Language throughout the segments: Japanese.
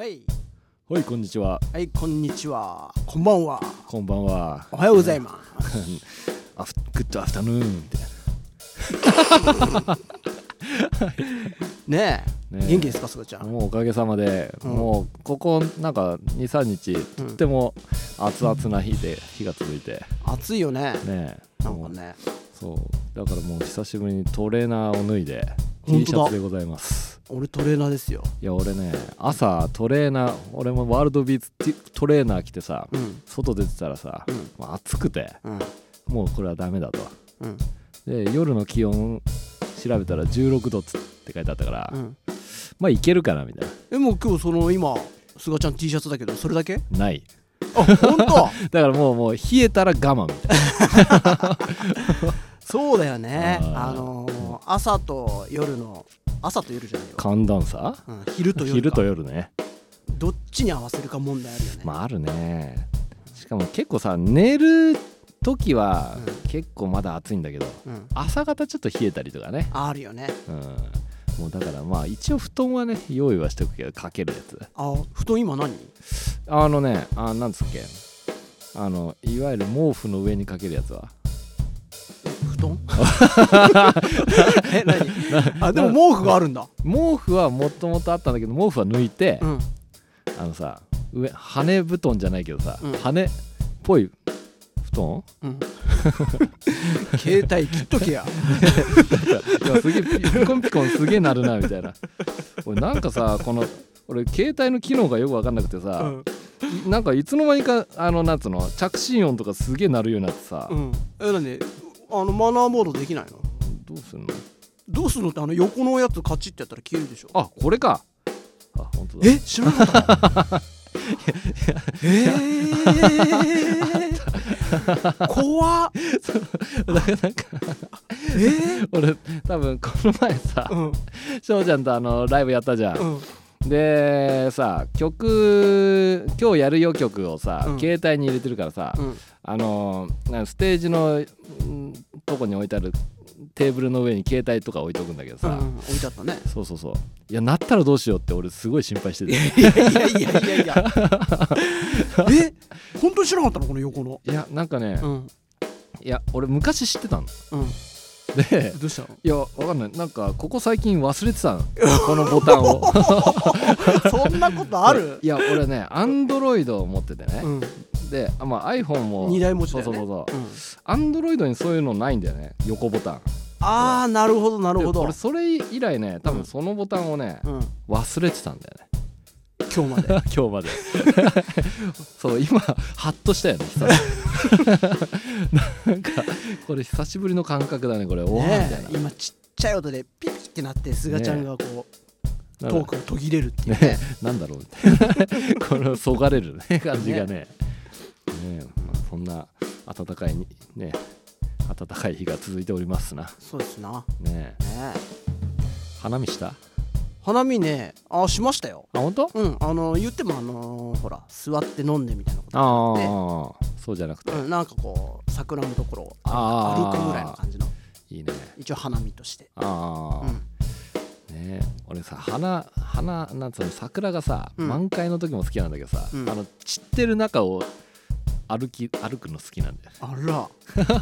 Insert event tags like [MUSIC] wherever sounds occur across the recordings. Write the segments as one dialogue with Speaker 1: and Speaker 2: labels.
Speaker 1: はい。
Speaker 2: はいこんにちは。
Speaker 1: はいこんにちは。こんばんは。
Speaker 2: こんばんは。
Speaker 1: おはようございます。
Speaker 2: アフグッドアフタヌーンって
Speaker 1: ねえ。
Speaker 2: ねえ。
Speaker 1: 元気ですかすがちゃん。
Speaker 2: もうおかげさまで、
Speaker 1: うん。
Speaker 2: もうここなんか23日とっても熱々な日で日が続いて。
Speaker 1: 暑いよね。
Speaker 2: ね
Speaker 1: なんかね。
Speaker 2: そう。だからもう久しぶりにトレーナーを脱いで T シャツでございます
Speaker 1: 俺トレーナーですよ。
Speaker 2: いや俺ね朝トレーナー俺もワールドビーツトレーナー着てさ
Speaker 1: うん。
Speaker 2: 外出てたらさ、
Speaker 1: うん。
Speaker 2: もう暑くて
Speaker 1: うん。
Speaker 2: もうこれはダメだと。
Speaker 1: うん。
Speaker 2: で夜の気温調べたら16度つって書いてあったから、
Speaker 1: うん。
Speaker 2: まあいけるかなみたい
Speaker 1: えもう今日その今すがちゃん T シャツだけどそれだけ？
Speaker 2: なない。
Speaker 1: あ本当？[LAUGHS]
Speaker 2: だからもうもう冷えたら我慢みたい [LAUGHS]
Speaker 1: そうだよね。
Speaker 2: あ
Speaker 1: のー朝と夜の朝と夜じゃないよ。
Speaker 2: な、寒暖差？
Speaker 1: うん、昼と夜か。
Speaker 2: 昼と夜ね。
Speaker 1: どっちに合わせるか問題あるよね、
Speaker 2: まああるね。しかも結構さ寝る時は
Speaker 1: う
Speaker 2: 結構まだ暑いんだけど
Speaker 1: うん、
Speaker 2: 朝方ちょっと冷えたりとかね。
Speaker 1: あるよね。
Speaker 2: うん。もうだからまあ一応布団はね用意はしておくけどかけるやつ。
Speaker 1: あ布団今何？
Speaker 2: あのねあなんつっけ。あのいわゆる毛布の上にかけるやつは
Speaker 1: 布団？[LAUGHS] え何？あでも毛布があるんだ。
Speaker 2: 毛布はもともとあったんだけど毛布は抜いて、
Speaker 1: うん。
Speaker 2: あのさ上羽布団じゃないけどさ、
Speaker 1: うん。
Speaker 2: 羽っぽい布団？
Speaker 1: うん。携帯切っとけや。[LAUGHS]
Speaker 2: いやすげえピピコンピコンすげえなるなみたいな。俺なんかさこの俺携帯の機能がよく分かんなくて
Speaker 1: う
Speaker 2: さ、
Speaker 1: ん。
Speaker 2: なんかいつの間にかあのなんつうの着信音とかすげえ鳴るようになってさ、
Speaker 1: うん。え何？あのマナーモードできないの？
Speaker 2: どうすんの？
Speaker 1: どうするの？ってあの横のやつカチッてやったら消えるでしょ。
Speaker 2: あこれか。あ本当だ。
Speaker 1: え？知らなかった [LAUGHS] えー、怖っ。[LAUGHS]
Speaker 2: だからなんか。
Speaker 1: え [LAUGHS]
Speaker 2: 俺多分この前さ
Speaker 1: ー、うん。
Speaker 2: 翔ちゃんとあのライブやったじゃん、
Speaker 1: うん
Speaker 2: でさ曲今日やるよ曲をさ、
Speaker 1: うん。
Speaker 2: 携帯に入れてるからさ、
Speaker 1: うん。
Speaker 2: あのステージのんとこに置いてあるテーブルの上に携帯とか置いとくんだけどさ、
Speaker 1: うん、置いてあったね。
Speaker 2: そうそうそう。いやなったらどうしようって俺すごい心配してて。
Speaker 1: いやいやいやいやいや。[LAUGHS] え？本当に知らなかったの？この横の。
Speaker 2: いやなんかね、
Speaker 1: うん。
Speaker 2: いや俺昔知ってたの。
Speaker 1: うん
Speaker 2: で
Speaker 1: どうしたの？
Speaker 2: いやわかんない。なんかここ最近忘れてたの。このボタンを。[LAUGHS]
Speaker 1: そんなことある？
Speaker 2: いや俺ねアンドロイドを持っててね、
Speaker 1: うん。
Speaker 2: であ、まあ、iPhone も。
Speaker 1: 二台持ちだよね。
Speaker 2: そうそうそう
Speaker 1: う。ん。
Speaker 2: アンドロイドにそういうのないんだよね。横ボタン。
Speaker 1: ああなるほどなるほど。
Speaker 2: で俺それ以来ね多
Speaker 1: うん
Speaker 2: 分そのボタンをね、
Speaker 1: うん。
Speaker 2: 忘れてたんだよね
Speaker 1: 今日まで。[LAUGHS]
Speaker 2: 今日まで。[LAUGHS] そう今ハッとしたよね [LAUGHS] なんかこれ久しぶりの感覚だねこれ。おおみたいな、
Speaker 1: 今ちっちゃい音でピピってなってすがちゃんがこう、トークが途切れるっていうね。
Speaker 2: ねなんだろう。みたいなこのそがれるね感じがね。ねえ。まあ、そんな暖かいにね暖かい日が続いておりますな。
Speaker 1: そうですな。
Speaker 2: ねえ。花見した？あ
Speaker 1: 花見ねあしましたよ。
Speaker 2: 本当？
Speaker 1: うんあの言ってもあのほら座って飲んでみたいなこと
Speaker 2: あ
Speaker 1: で
Speaker 2: あそうじゃなくて、
Speaker 1: うん、なんかこう桜のところを
Speaker 2: あー。
Speaker 1: 歩くぐらいの感じの。
Speaker 2: いいね。
Speaker 1: 一応花見として。
Speaker 2: ああ、
Speaker 1: うん。
Speaker 2: ねえ俺さ花花なんつうの桜がさ、
Speaker 1: うん。
Speaker 2: 満開の時も好きなんだけどさ、
Speaker 1: うん。
Speaker 2: あの散ってる中を歩き歩くの好きなんだよ。
Speaker 1: あ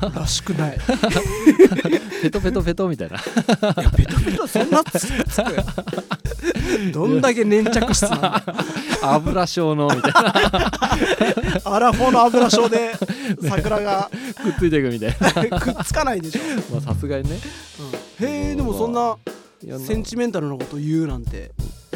Speaker 1: ら。らしくない。[LAUGHS]
Speaker 2: ペトペトペトみたいな。
Speaker 1: いやベトベトそんなつくつくどんだけ粘着質なんだ。
Speaker 2: 油症のみたいな。
Speaker 1: アラフォーの油症で桜が
Speaker 2: くっついていくみたいな。
Speaker 1: くっつかないでしょ、
Speaker 2: まあさすがにね。
Speaker 1: うん。へえでもそんなセンチメンタルなこと言うなんて、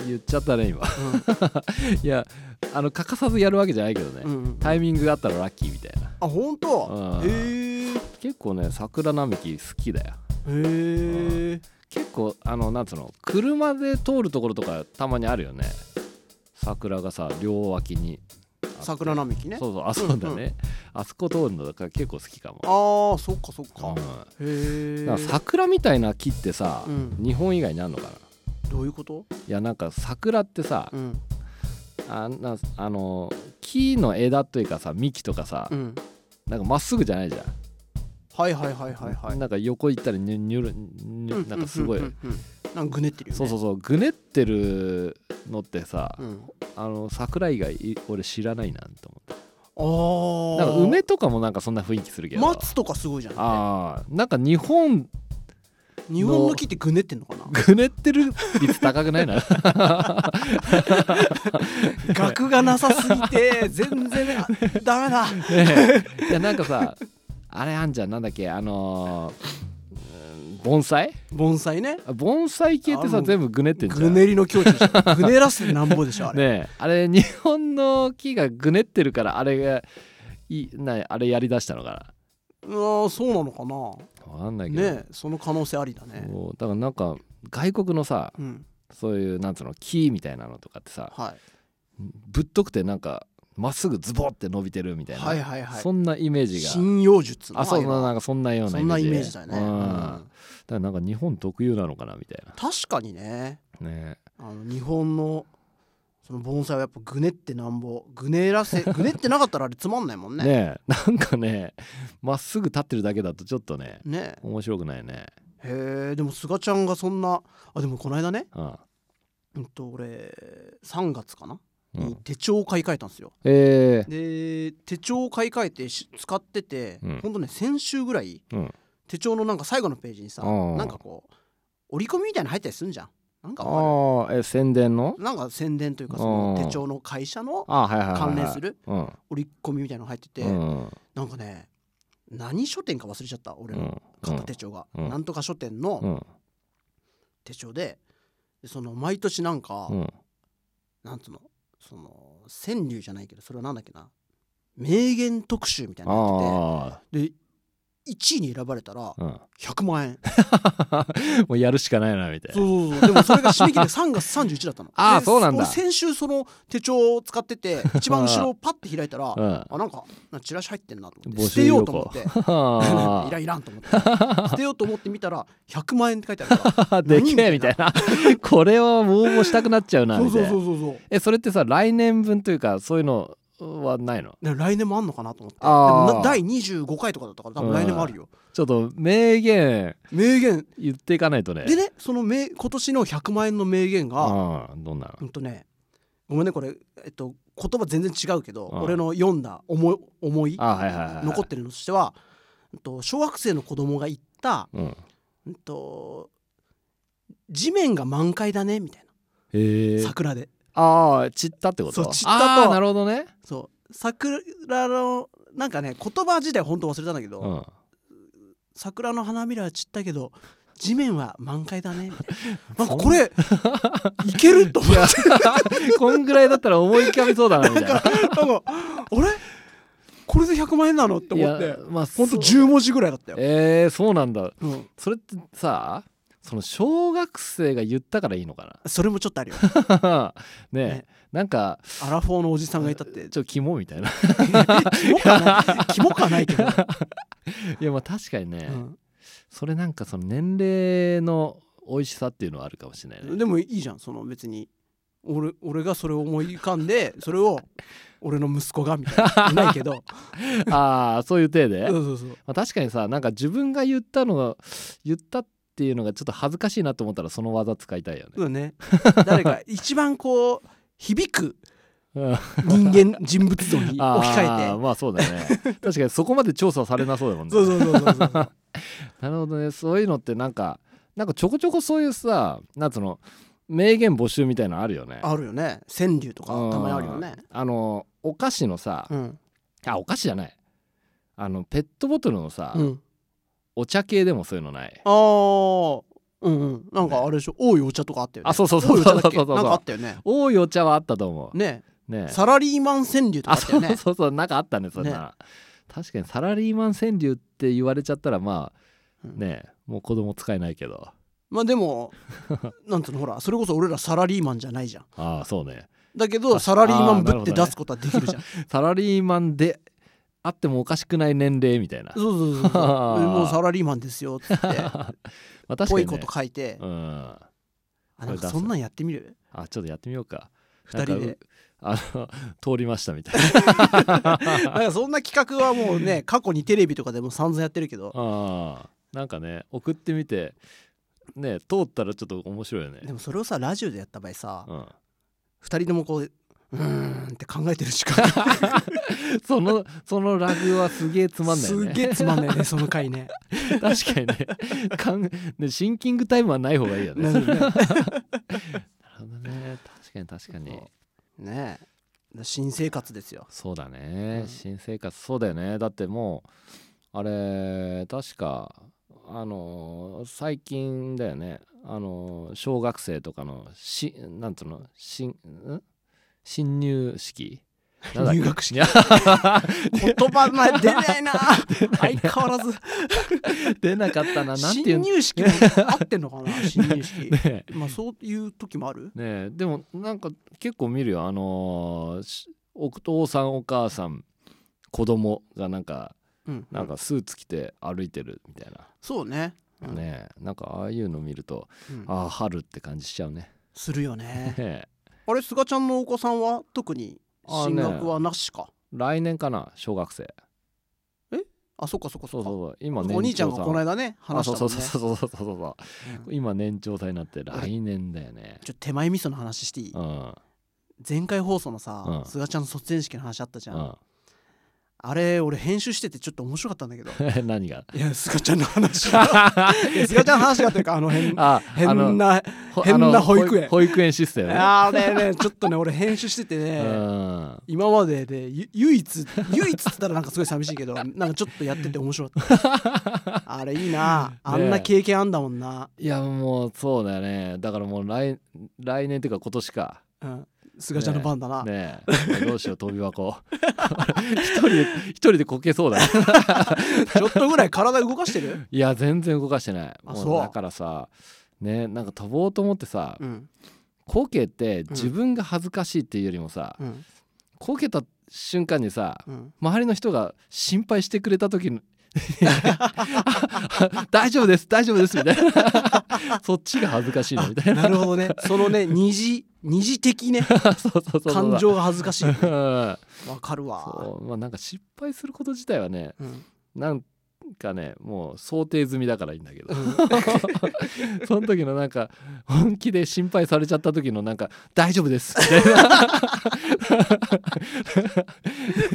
Speaker 2: 言っちゃったね今。[LAUGHS] いやあの欠かさずやるわけじゃないけどね、
Speaker 1: うんうん、
Speaker 2: タイミングがあったらラッキーみたいな。
Speaker 1: あ本当？
Speaker 2: うん。
Speaker 1: へえ。
Speaker 2: 結構ね桜並木好きだよ。
Speaker 1: へえ。
Speaker 2: 結構あのなんつうの車で通るところとかたまにあるよね。桜がさ両脇に
Speaker 1: 桜並木ね。
Speaker 2: そうそうあそうだね、
Speaker 1: うんう
Speaker 2: あそこ通るのだから結構好きかも。
Speaker 1: ああそっかそっか、
Speaker 2: うん。
Speaker 1: へえ
Speaker 2: 桜みたいな木ってさ、
Speaker 1: うん。
Speaker 2: 日本以外にあるのかな？
Speaker 1: どういうこと？
Speaker 2: いやなんか桜ってさ、
Speaker 1: うん。
Speaker 2: あなあの木の枝というかさ幹とかさ、
Speaker 1: うん。
Speaker 2: なんかまっすぐじゃないじゃん、
Speaker 1: はいはいはいはいはい。
Speaker 2: なんか横行ったりニュニュルニュなんかすごい。
Speaker 1: なんかぐねってるよね。
Speaker 2: そうそうそう。ぐねってるのってさ、
Speaker 1: うん、
Speaker 2: あの桜以外い俺知らないなと
Speaker 1: あ
Speaker 2: 思って。
Speaker 1: あ
Speaker 2: なんか梅とかもなんかそんな雰囲気するけど。
Speaker 1: 松とかすごいじゃん。
Speaker 2: ああなんか日本
Speaker 1: 日本の木ってぐねってんのかな？
Speaker 2: ぐねってる率高くないな？[LAUGHS]
Speaker 1: 額がなさすぎて全然あダメだ。
Speaker 2: ねえ。いやなんかさあれあんじゃんなんだっけあのーうん盆栽？
Speaker 1: 盆栽ね。
Speaker 2: 盆栽系ってさ全部ぐねってんじゃん。
Speaker 1: ぐねりの境地でしょ。ぐねらせてなんぼでしょあれ、[LAUGHS]
Speaker 2: ねえあれ日本の木がぐねってるからあれがいいなあれやりだしたのか
Speaker 1: ああそうなのかな。
Speaker 2: なわかんないけど、
Speaker 1: ねその可能性ありだね。
Speaker 2: だからなんか外国のさ
Speaker 1: うん。
Speaker 2: そういうなんつうの木みたいなのとかってさ
Speaker 1: はい。
Speaker 2: ぶっとくてなんかまっすぐズボって伸びてるみたいな、
Speaker 1: はいはいはい。
Speaker 2: そんなイメージが。
Speaker 1: 針葉術の
Speaker 2: あそう
Speaker 1: ああいの
Speaker 2: なんかそんなような
Speaker 1: そんなイメージだよね、
Speaker 2: うん
Speaker 1: うん。
Speaker 2: だからなんか日本特有なのかなみたい
Speaker 1: 確かにね。
Speaker 2: なね。
Speaker 1: あの日本のその盆栽はやっぱぐねってなんぼぐねらせ [LAUGHS] ぐねってなかったらあれつまんないもんね。
Speaker 2: ねえ。なんかねまっすぐ立ってるだけだとちょっとね
Speaker 1: ね。
Speaker 2: 面白くないね。
Speaker 1: へえでも菅ちゃんがそんなあでもこの間ね
Speaker 2: うん。
Speaker 1: うんと俺3月かな、
Speaker 2: うん
Speaker 1: に手帳を買い替えたんですよ。
Speaker 2: えー。
Speaker 1: で手帳を買い替えてし使ってて、
Speaker 2: うん。
Speaker 1: ほんとね先週ぐらい
Speaker 2: うん。
Speaker 1: 手帳のなんか最後のページにさ
Speaker 2: うん
Speaker 1: なんかこう折り込みみたいなの入ったりするんじゃん。なんか
Speaker 2: え宣伝の？
Speaker 1: るなんか宣伝というかそ
Speaker 2: うん
Speaker 1: の手帳の会社の関連する
Speaker 2: うん。
Speaker 1: 折り込みみたいなの入ってて、
Speaker 2: うん。
Speaker 1: なんかね何書店か忘れちゃった俺の
Speaker 2: うん。
Speaker 1: 買った手帳が、
Speaker 2: うん。
Speaker 1: なんとか書店
Speaker 2: う
Speaker 1: の
Speaker 2: ん。
Speaker 1: 手帳ででその毎年なんか、
Speaker 2: うん。
Speaker 1: なんつうのその川柳じゃないけどそれはなんだっけな。名言特集みたいなのや
Speaker 2: あ
Speaker 1: ってて。で1位に選ばれたら
Speaker 2: あうん。
Speaker 1: 100万円。[LAUGHS]
Speaker 2: もうやるしかないなみたいな。
Speaker 1: そうそうそう。でもそれが締め切り3月31だったの。で [LAUGHS]
Speaker 2: あーそうなんだ。
Speaker 1: 俺先週その手帳を使ってて一番後ろを [LAUGHS] パッて開いたら
Speaker 2: うん。
Speaker 1: あなんかチラシ入ってんなと思って捨てようと思って。
Speaker 2: あ
Speaker 1: いらんいらんと思って。捨てようと思って見たら100万円って書いてあるから
Speaker 2: あで
Speaker 1: 何
Speaker 2: けえみたいな。これは応募したくなっちゃうな
Speaker 1: そうそ
Speaker 2: みたいうな
Speaker 1: そうそうそう。
Speaker 2: えそれってさ来年分というかそういうのはないの。
Speaker 1: で来年もあんのかなと思って。でもな第25回とかだったから多分来年もあるよ。
Speaker 2: ちょっと名言
Speaker 1: 名言。
Speaker 2: 言っていかないとね。
Speaker 1: でねその名今年の100万円の名言が
Speaker 2: どんなの？
Speaker 1: うんとねごめんねこれえっと言葉全然違うけど
Speaker 2: うん。
Speaker 1: 俺の読んだ思い思い
Speaker 2: あはいはいはい
Speaker 1: 残ってるのとしてはうんと小学生の子供が言った
Speaker 2: うん。
Speaker 1: うんと地面が満開だねみたいな。桜で
Speaker 2: ああ散ったってこと？
Speaker 1: そう散ったと。
Speaker 2: なるほどね。
Speaker 1: そう桜のなんかね言葉自体本当忘れたんだけど、
Speaker 2: うん。
Speaker 1: 桜の花びらは散ったけど地面は満開だね。な [LAUGHS] なんかこれいけると思って。[LAUGHS]
Speaker 2: こんぐらいだったら思い浮かびそうだなみたいな。
Speaker 1: なんかあれ？これで100万円なの？って思って。
Speaker 2: まあ
Speaker 1: ほんと
Speaker 2: そう。
Speaker 1: 10文字ぐらいだったよ、
Speaker 2: えー、そうなんだ。
Speaker 1: うん、
Speaker 2: それってさその小学生が言ったからいいのか
Speaker 1: それもちょっとあるよ。
Speaker 2: な [LAUGHS] ねえ
Speaker 1: ね。
Speaker 2: なんか
Speaker 1: アラフォーのおじさんがいたって
Speaker 2: ちょっとキモみたいな。
Speaker 1: キモかない？[LAUGHS] キモかないけど、[LAUGHS]
Speaker 2: いやまあ確かにね、
Speaker 1: うん。
Speaker 2: それなんかその年齢の美味しさっていうのはあるかもしれないね。
Speaker 1: でもいいじゃんその別に。俺俺がそれを思い浮かんでそれを俺の息子がみたいな。いないけど。
Speaker 2: ああそういう体で、ま
Speaker 1: そうそうそう。
Speaker 2: あ、確かにさなんか自分が言ったのが言ったっていうのがちょっと恥ずかしいなと思ったらその技使いたいよね。
Speaker 1: そうね。誰か [LAUGHS] 一番こう響く
Speaker 2: うん。
Speaker 1: 人間人物像に置き
Speaker 2: あ
Speaker 1: 換えて。
Speaker 2: ーまあそうだね。確かにそこまで調査されなそうだもんね。
Speaker 1: そうそうそうそうそう [LAUGHS]
Speaker 2: なるほどね。そういうのってなんかなんかちょこちょこそういうさなんつうの名言募集みたいなのあるよね。
Speaker 1: あるよね。川柳とかたまにあるよね。
Speaker 2: うんあのお菓子のさ、
Speaker 1: うん。
Speaker 2: あお菓子じゃない。あのペットボトルのさ、
Speaker 1: うん
Speaker 2: お茶系でもそういうのない。
Speaker 1: あー。うんうん。なんかあれでしょ？多いお茶とかあったよね。
Speaker 2: あそうそうそうそうそうそう。
Speaker 1: なんかあったよね。
Speaker 2: 多いお茶はあったと思う。
Speaker 1: ね。
Speaker 2: ね。
Speaker 1: サラリーマン川柳とか
Speaker 2: あそう
Speaker 1: あったよね。
Speaker 2: そうそうなんかあったねそんな、確かにサラリーマン川柳って言われちゃったらまあ
Speaker 1: うん。
Speaker 2: ね。もう子供使えないけど。
Speaker 1: まあでも [LAUGHS] なんつうのほらそれこそ俺らサラリーマンじゃないじゃん。
Speaker 2: ああそうね。
Speaker 1: だけど
Speaker 2: あ
Speaker 1: サラリーマンぶって出すことはできるじゃん。[LAUGHS]
Speaker 2: サラリーマンであってもおかしくない年齢みたいな。
Speaker 1: そうそうそうそう。[LAUGHS] もうサラリーマンですよっつって。[LAUGHS]
Speaker 2: まあ確かに、ね、
Speaker 1: ぽいこと書いて。
Speaker 2: うん。
Speaker 1: あなんかそんなんやってみる？
Speaker 2: あちょっとやってみようか。
Speaker 1: 二人で。
Speaker 2: あの [LAUGHS] 通りましたみたい
Speaker 1: な。んかそんな企画はもうね過去にテレビとかでも散々やってるけど。
Speaker 2: なあ。ーなんかね送ってみてね通ったらちょっと面白いよね。
Speaker 1: でもそれをさラジオでやった場合さ
Speaker 2: うん。
Speaker 1: 二人ともこううーんって考えてるしか [LAUGHS]
Speaker 2: そのそのラグはすげえつまんないよね。
Speaker 1: すげえつまんないねその回ね。
Speaker 2: 確かにね。かんねシンキングタイムはない方がいいよね。
Speaker 1: なるほどね。
Speaker 2: 確かに確かに。
Speaker 1: ねえ。新生活ですよ。
Speaker 2: そうだね、
Speaker 1: うん。
Speaker 2: 新生活そうだよね。だってもうあれ確かあの最近だよね。あの小学生とかのしなんつうの？新ん？新入式。
Speaker 1: 入学式。[LAUGHS] 言葉前出ないな。相変わらず。
Speaker 2: 出なかったな。なんていう
Speaker 1: 新入式も合ってんのかな？[LAUGHS] 新入式。
Speaker 2: え。
Speaker 1: まあそういう時もある？
Speaker 2: ねえ。でもなんか結構見るよ。あのーしお父さんお母さん子供がなんか
Speaker 1: うん
Speaker 2: なんかスーツ着て歩いてるみたいな、
Speaker 1: そうね。うん。
Speaker 2: ねえ。なんかああいうの見ると
Speaker 1: うん。
Speaker 2: ああ春って感じしちゃうね。
Speaker 1: するよねあれ菅ちゃんのお子さんは？特に進学はなしか？
Speaker 2: 来年かな小学生。
Speaker 1: あそっかそっか
Speaker 2: そそう
Speaker 1: そうっか
Speaker 2: そう。今年
Speaker 1: お兄ちゃんがこの間ね
Speaker 2: あ
Speaker 1: 話したもんね。
Speaker 2: そうそうそうそうそうそうそう
Speaker 1: う。ん
Speaker 2: 今年長さになって来年だよね。
Speaker 1: ちょっと手前味噌の話していい？
Speaker 2: うん。
Speaker 1: 前回放送のさ
Speaker 2: うん。
Speaker 1: 菅ちゃんの卒園式の話あったじゃ
Speaker 2: うん
Speaker 1: あれ俺編集しててちょっと面白かったんだけど。
Speaker 2: ん [LAUGHS] 何が？
Speaker 1: いや菅ちゃんの話。[LAUGHS] いや菅ちゃんの話がというかあの変
Speaker 2: あ
Speaker 1: 変な
Speaker 2: ほ
Speaker 1: 変な保育園。
Speaker 2: 保育園システムね。
Speaker 1: あれねちょっとね [LAUGHS] 俺編集してて
Speaker 2: う
Speaker 1: ね
Speaker 2: ん。
Speaker 1: 今まででゆ唯一唯一っつったらなんかすごい寂しいけどなんかちょっとやってて面白かった。あれいいな。あんな経験あんだもんな、
Speaker 2: いやもうそうだよね。だからもう来来年っていうか今年か。
Speaker 1: うん、菅ちゃんの番だな、
Speaker 2: ねえ。どうしよう飛び箱。[LAUGHS] 一人で一人でこけそうだね [LAUGHS]
Speaker 1: ちょっとぐらい体動かしてる？
Speaker 2: いや全然動かしてない。もうだからさねなんか飛ぼうと思ってさ
Speaker 1: うん。
Speaker 2: こけて自分が恥ずかしいっていうよりもさ、
Speaker 1: うん。
Speaker 2: こけた瞬間にさ
Speaker 1: うん。
Speaker 2: 周りの人が心配してくれた時の [LAUGHS] 大丈夫です大丈夫ですみたいな。[LAUGHS] そっちが恥ずかしいのみたいな。
Speaker 1: なるほどね。そのね二次二次的ね。[LAUGHS] 感情が恥ずかしいわ
Speaker 2: うん。
Speaker 1: かるわ。
Speaker 2: そう。まあなんか失敗すること自体はね
Speaker 1: うん。
Speaker 2: なんかねもう想定済みだからいいんだけど。
Speaker 1: うん。
Speaker 2: その時のなんか本気で心配されちゃった時のなんか「大丈夫です」みた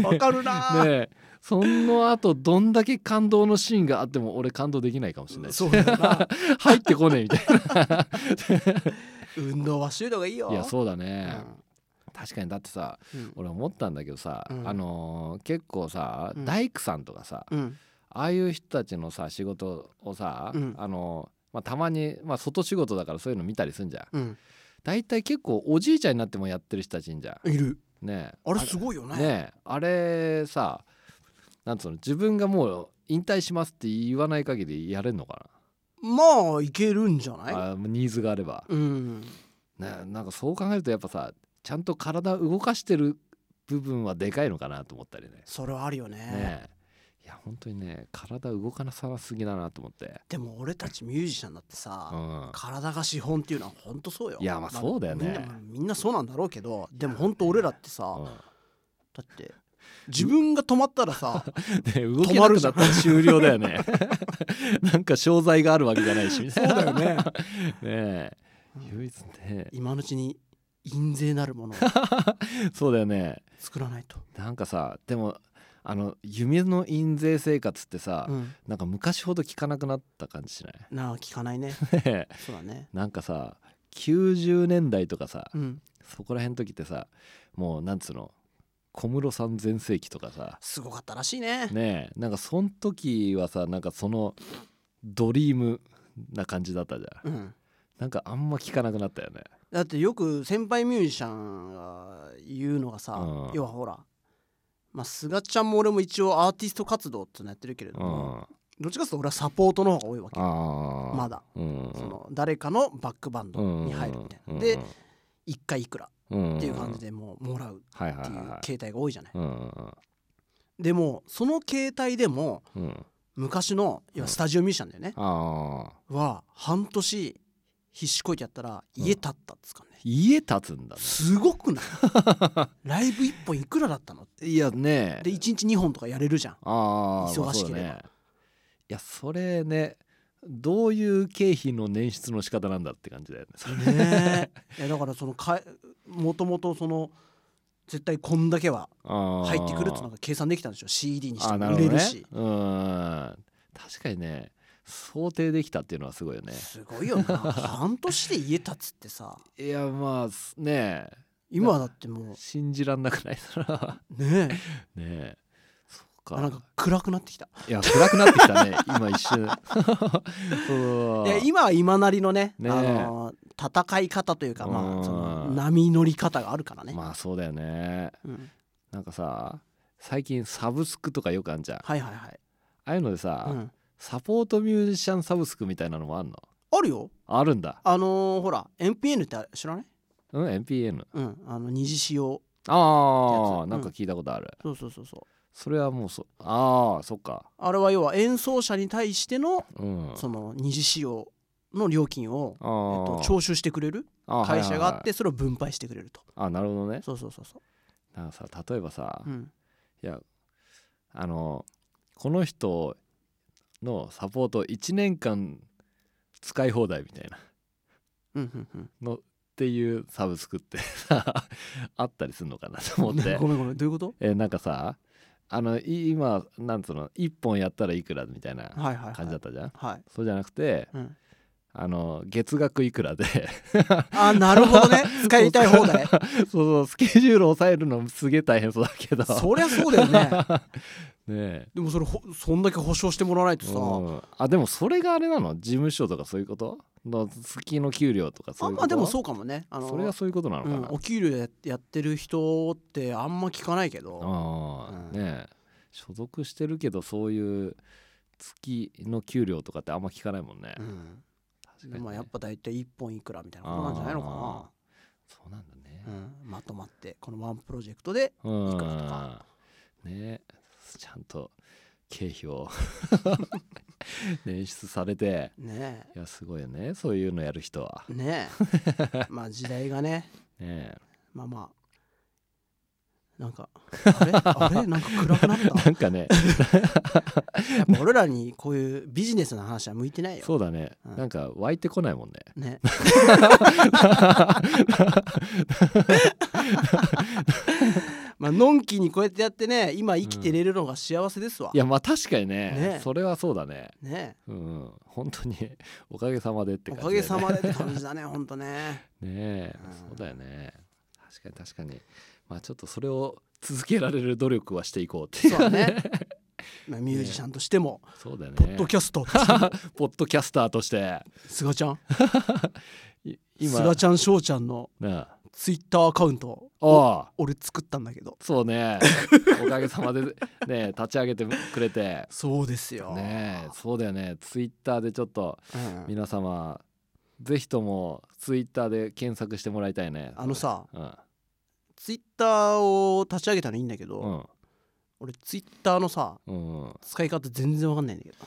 Speaker 2: い
Speaker 1: わかるな
Speaker 2: な。ねえその後どんだけ感動のシーンがあっても俺感動できないかもしれないし。
Speaker 1: そうだよな。
Speaker 2: 入ってこねえみたい
Speaker 1: 運動はしといた方がいいよ。
Speaker 2: ないやそうだ
Speaker 1: う
Speaker 2: ね、
Speaker 1: ん。
Speaker 2: 確かに。だってさ
Speaker 1: うん。
Speaker 2: 俺思ったんだけどさ、
Speaker 1: うん。
Speaker 2: あのー結構さ、
Speaker 1: うん。
Speaker 2: 大工さんとかさ
Speaker 1: うん。
Speaker 2: ああいう人たちのさ仕事をさ、
Speaker 1: うん。
Speaker 2: あのーまあ、たまに、まあ、外仕事だからそういうの見たりすんじゃん。
Speaker 1: うん。
Speaker 2: 大体結構おじいちゃんになってもやってる人たちいんじゃ
Speaker 1: いる。
Speaker 2: んねえ。
Speaker 1: あれすごいよね。
Speaker 2: ねえ。あれさなんつうの自分がもう引退しますって言わない限りやれんのか
Speaker 1: まあいけるんじゃ
Speaker 2: な、
Speaker 1: ない？
Speaker 2: あニーズがあれば、
Speaker 1: うん。
Speaker 2: ねえなんかそう考えるとやっぱさちゃんと体動かしてる部分はでかいのかなと思ったりね。
Speaker 1: それはあるよね。
Speaker 2: ねえ。いや本当にね体動かなさすぎだなと思って、
Speaker 1: でも俺たちミュージシャンだってさ、
Speaker 2: うん、
Speaker 1: 体が資本っていうのは本当そうよ。
Speaker 2: いやまあそうだよね。
Speaker 1: みんなみんなそうなんだろうけどでも本当俺らってさ、
Speaker 2: うん。
Speaker 1: だって自分が止まったらさ
Speaker 2: で [LAUGHS] 動けなくなったら終了だよね。[LAUGHS] なんか商材があるわけじゃないし。みたいな
Speaker 1: そうだよね。[LAUGHS]
Speaker 2: ねえ。唯一ね。
Speaker 1: 今のうちに印税なるものを
Speaker 2: そうだよね。
Speaker 1: 作らないと、
Speaker 2: なんかさでもあの夢の印税生活ってさ、
Speaker 1: うん、
Speaker 2: なんか昔ほど聞かなくなった感じしない？
Speaker 1: なあ聞かないね。
Speaker 2: ねえ。
Speaker 1: そうだね。
Speaker 2: なんかさ90年代とかさ
Speaker 1: うん。
Speaker 2: そこら辺の時ってさもうなんつうの？小室さん全盛期とかさ。
Speaker 1: すごかったらしいね。
Speaker 2: ねえ。なんかその時はさなんかそのドリームな感じだったじゃん。
Speaker 1: うん。
Speaker 2: なんかあんま聞かなくなったよね。
Speaker 1: だってよく先輩ミュージシャンが言うのがさ、
Speaker 2: うん。
Speaker 1: 要はほらまあ菅ちゃんも俺も一応アーティスト活動ってのやってるけれど
Speaker 2: う
Speaker 1: も、
Speaker 2: ん。
Speaker 1: どっちかというと俺はサポートの方が多いわけまだ。
Speaker 2: うん。
Speaker 1: その誰かのバックバンドに入るみたいな、で1回いくらっ
Speaker 2: って
Speaker 1: いう感じでもうもらうっていう
Speaker 2: いはい
Speaker 1: 形態が多いじゃない、でもその形態でも昔の要はスタジオミュージシャンだよね、は半年必死こいてやったら家建ったっつかね、
Speaker 2: 家建つんだね。
Speaker 1: すごくない？[LAUGHS] ライブ1本いくらだったの？
Speaker 2: いやね
Speaker 1: で1日2本とかやれるじゃん。忙しければ。
Speaker 2: ねいやそれねどういう経費の捻出の仕方なんだって感じだよね。
Speaker 1: ねえ。[LAUGHS] いやだからそのかもともとその絶対こんだけは入ってくるっていうのが計算できたんでしょ。CD にしても売れるし、
Speaker 2: うん。確かにね想定できたっていうのはすごいよね。
Speaker 1: すごいよな。[LAUGHS] 半年で家建つってさ。
Speaker 2: いやまあすねえ。
Speaker 1: 今はだっても
Speaker 2: 信じらんなくないそ
Speaker 1: ね
Speaker 2: ねえ。[LAUGHS] そっか。
Speaker 1: えなんか暗くなってきた。
Speaker 2: いや暗くなってきたね。[LAUGHS] 今一瞬。[LAUGHS] そう。
Speaker 1: いや今は今なりのね
Speaker 2: ねえ。
Speaker 1: あの戦い方というかま
Speaker 2: うん。
Speaker 1: あその波乗り方があるからね、
Speaker 2: まあそうだよね。
Speaker 1: うん、
Speaker 2: なんかさ最近サブスクとかよくあんじゃん。あ
Speaker 1: はいはいはい、
Speaker 2: あいうのでさ、
Speaker 1: うん、
Speaker 2: サポートミュージシャンサブスクみたいなのもあんの？
Speaker 1: あるよ。
Speaker 2: あるんだ。
Speaker 1: あのーほら NPN って知らない？
Speaker 2: うん NPN
Speaker 1: うんあの二次使用
Speaker 2: ああ、なんか聞いたことある、
Speaker 1: そうそうそうそう
Speaker 2: それはもうそああそっか。
Speaker 1: あれは要は演奏者に対しての
Speaker 2: うん。
Speaker 1: その二次使用の料金を、えっと、徴収してくれる会社があっ
Speaker 2: はいはい。
Speaker 1: てそれを分配してくれると。
Speaker 2: はいあなるほどね。
Speaker 1: そうそうそうそ
Speaker 2: なんかさ例えばさ、
Speaker 1: う、うん、
Speaker 2: いやあのこの人のサポート1年間使い放題みたいな。
Speaker 1: うんうんうん。
Speaker 2: のっていうサブスクってさあったりするのかなと思って。
Speaker 1: ごめんごめん。どういうこと？
Speaker 2: えなんかさあのい今なんつうの1本やったらいくらみたいな
Speaker 1: はいはいはい。
Speaker 2: 感じだったじゃん、
Speaker 1: はい、
Speaker 2: そうじゃなくて
Speaker 1: うん、
Speaker 2: あの月額いくらで
Speaker 1: あなるほどね。[LAUGHS] 使いたい放題 [LAUGHS]
Speaker 2: そうそうスケジュール抑えるのすげえ大変そうだけど。
Speaker 1: そりゃそうだよね。[LAUGHS]
Speaker 2: ねえ。
Speaker 1: でもそれほそんだけ保証してもらわないとさ、
Speaker 2: うん。あでもそれがあれなの？事務所とかそういうこと？の月の給料とかそういうこと？
Speaker 1: あまあでもそうかもね。あの
Speaker 2: それがそういうことなのか
Speaker 1: うん、
Speaker 2: な、
Speaker 1: お給料ややってる人ってあんま聞かないけど。
Speaker 2: ああ、
Speaker 1: うん。
Speaker 2: ねえ。所属してるけどそういう月の給料とかってあんま聞かないもんね、
Speaker 1: うん。
Speaker 2: 確かに、ね、
Speaker 1: まあやっぱ大体1本いくらみたいなことなんじゃないのか
Speaker 2: そうなんだね。
Speaker 1: な、うん、まとまってこのワンプロジェクトで
Speaker 2: うん
Speaker 1: いくらとか。
Speaker 2: ねえ。ちゃんと経費を。[LAUGHS] 捻出されて。
Speaker 1: ね
Speaker 2: いやすごいよね。そういうのやる人は。
Speaker 1: えねえ。まあ時代がね。[LAUGHS]
Speaker 2: ねえ。
Speaker 1: まあまあ。なんかあれ？あれ？なんか暗くなった？[LAUGHS]
Speaker 2: なんかね。
Speaker 1: やっぱ俺らにこういうビジネスの話は向いてないよ。
Speaker 2: そうだね、
Speaker 1: うん。
Speaker 2: なんか湧いてこないもんね。
Speaker 1: ねまあのんきにこうやってやってね今生きてれるのが幸せですわ、
Speaker 2: いやまあ確かにね
Speaker 1: ね。
Speaker 2: それはそうだね。
Speaker 1: ね。
Speaker 2: うん。本当におかげさまでって
Speaker 1: お
Speaker 2: 感じね。
Speaker 1: かげさまでって感じだねほんとね。
Speaker 2: ねえ、
Speaker 1: うん。
Speaker 2: そうだよね。確かに確かに。まあちょっとそれを続けられる努力はしていこうっていう。
Speaker 1: そうだね。[LAUGHS] まあミュージシャンとしても、
Speaker 2: そうだよね。
Speaker 1: ポッドキャストとしても。[LAUGHS]
Speaker 2: ポッドキャスターとして。
Speaker 1: 菅ちゃん？[LAUGHS]
Speaker 2: い今。
Speaker 1: 菅ちゃん翔ちゃんの
Speaker 2: ね
Speaker 1: ツイッターアカウント
Speaker 2: ああ。
Speaker 1: 俺作ったんだけど。
Speaker 2: そうね。[LAUGHS] おかげさまでね立ち上げてくれて。
Speaker 1: そうですよ。
Speaker 2: ねえそうだよね。ツイッターでちょっと
Speaker 1: うん。
Speaker 2: 皆様ぜひともツイッターで検索してもらいたいね。
Speaker 1: あのさ
Speaker 2: うん。
Speaker 1: ツイッターを立ち上げたのいいんだけど、
Speaker 2: うん。
Speaker 1: 俺ツイッターのさ
Speaker 2: うん。
Speaker 1: 使い方全然わかんないんだけど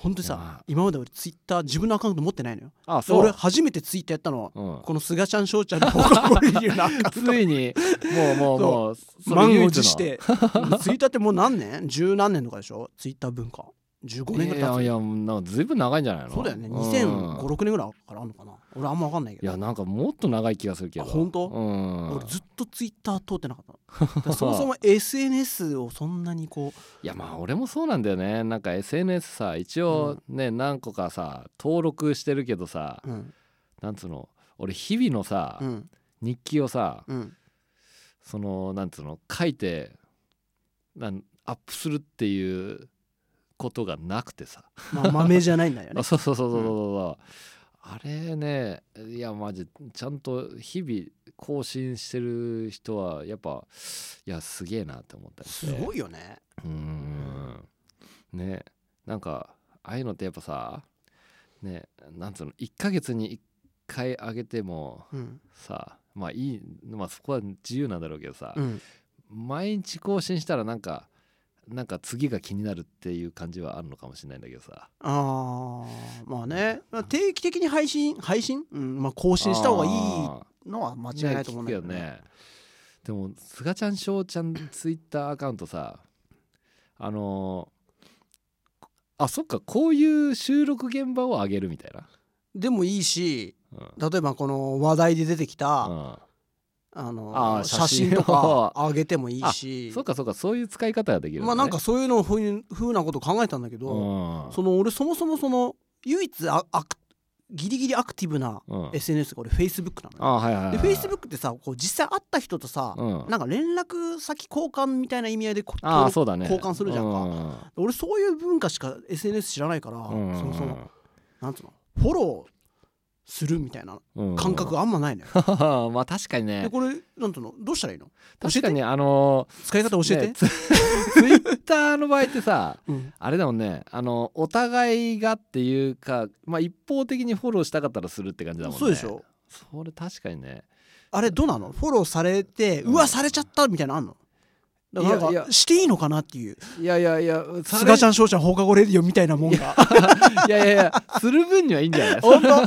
Speaker 1: 本当にさ今まで俺ツイッター自分のアカウント持ってないのよ。
Speaker 2: あそう。
Speaker 1: 俺初めてツイッターやったのは
Speaker 2: うん。
Speaker 1: この菅ちゃん翔ちゃんのこういうなアカウント。[LAUGHS]
Speaker 2: ついにもうもうもうそれ
Speaker 1: 満
Speaker 2: 唯一の。
Speaker 1: を持して。ツイッターってもう何年？十何年とかでしょ？ツイッター文化15年ぐ
Speaker 2: い
Speaker 1: らい経つ。
Speaker 2: やいやなんかずいぶん長いんじゃないの？
Speaker 1: そうだよね。
Speaker 2: うん。
Speaker 1: 2005,6年ぐらいからあるのかな？俺あんま分かんないけど。
Speaker 2: いやなんかもっと長い気がするけど。
Speaker 1: あ本当？
Speaker 2: うん。
Speaker 1: 俺ずっとツイッター通ってなかった。[LAUGHS] そもそも SNS をそんなにこ
Speaker 2: いやまあ俺もそうなんだよね。なんか SNS さ一応ね、何個かさ登録してるけどさ、
Speaker 1: ううん。
Speaker 2: なんつうの？俺日々のさ、
Speaker 1: うん。
Speaker 2: 日記をさ
Speaker 1: うん。
Speaker 2: そのなんつうの？書いてなんアップするっていうことがなくてさ、
Speaker 1: まあ豆じゃないんだよね。
Speaker 2: あ [LAUGHS] そうそうそうそうそうそう、あれねいやマジちゃんと日々更新してる人はやっぱいやすげえなって思ったり
Speaker 1: すごいよね。
Speaker 2: うーん。ね。なんかああいうのってやっぱさねなんつうの1ヶ月に1回上げても
Speaker 1: うん。
Speaker 2: さまあいいまあそこは自由なんだろうけどさ、
Speaker 1: うん。
Speaker 2: 毎日更新したらなんかなんか次が気になるっていう感じはあるのかもしれないんだけどさ。
Speaker 1: あーまあね。まあ定期的に配信配信？うんまあ更新した方がいい
Speaker 2: あ
Speaker 1: のは間違い
Speaker 2: ー
Speaker 1: ないと思うんだけどね。
Speaker 2: ね。でも菅ちゃん翔ちゃんツイッターアカウントさあのーあそっかこういう収録現場を上げるみたいな。
Speaker 1: でもいいし
Speaker 2: うん。
Speaker 1: 例えばこの話題で出てきた、
Speaker 2: うん
Speaker 1: あの写
Speaker 2: 写真
Speaker 1: 真とかあげてもいいし。
Speaker 2: そっかそっかそういう使い方ができるね。
Speaker 1: まあなんかそういうのふうふうなこと考えたんだけど、
Speaker 2: うん。
Speaker 1: その俺そもそもその唯一あアクギリギリアクティブな
Speaker 2: うん。
Speaker 1: SNS が俺 Facebook なのよ。
Speaker 2: あはいはいはい
Speaker 1: で Facebook ってさこう実際会った人とさ、
Speaker 2: うん。
Speaker 1: なんか連絡先交換みたいな意味合いでこ
Speaker 2: ああそうだね。
Speaker 1: 交換するじゃんか。
Speaker 2: か
Speaker 1: 俺そういう文化しか SNS 知らないから、
Speaker 2: うん。
Speaker 1: そもそも。なんつうの？フォローするみたいな
Speaker 2: うん。
Speaker 1: 感覚があんまないのよ。[LAUGHS]
Speaker 2: まあ確かにね。
Speaker 1: でこれなんつうの？どうしたらいいの？
Speaker 2: 確かにあの
Speaker 1: 使い方教えて、
Speaker 2: ねツ [LAUGHS] ツイッターの場合ってさ
Speaker 1: うん。
Speaker 2: あれだもんね。あのお互いがっていうかまあ一方的にフォローしたかったらするって感じだもんね。
Speaker 1: そうでしょ。
Speaker 2: それ確かにね。
Speaker 1: あれどうなの？フォローされて、う
Speaker 2: うん
Speaker 1: わされちゃったみたいなのあんの？だからなん
Speaker 2: いやいや。
Speaker 1: かしていいのかなっていう。
Speaker 2: いやいやいや
Speaker 1: 菅ちゃん翔ちゃん放課後レディオみたいなもんが [LAUGHS]
Speaker 2: いやいやいやする分にはいいんじゃない？
Speaker 1: 本当？じゃあ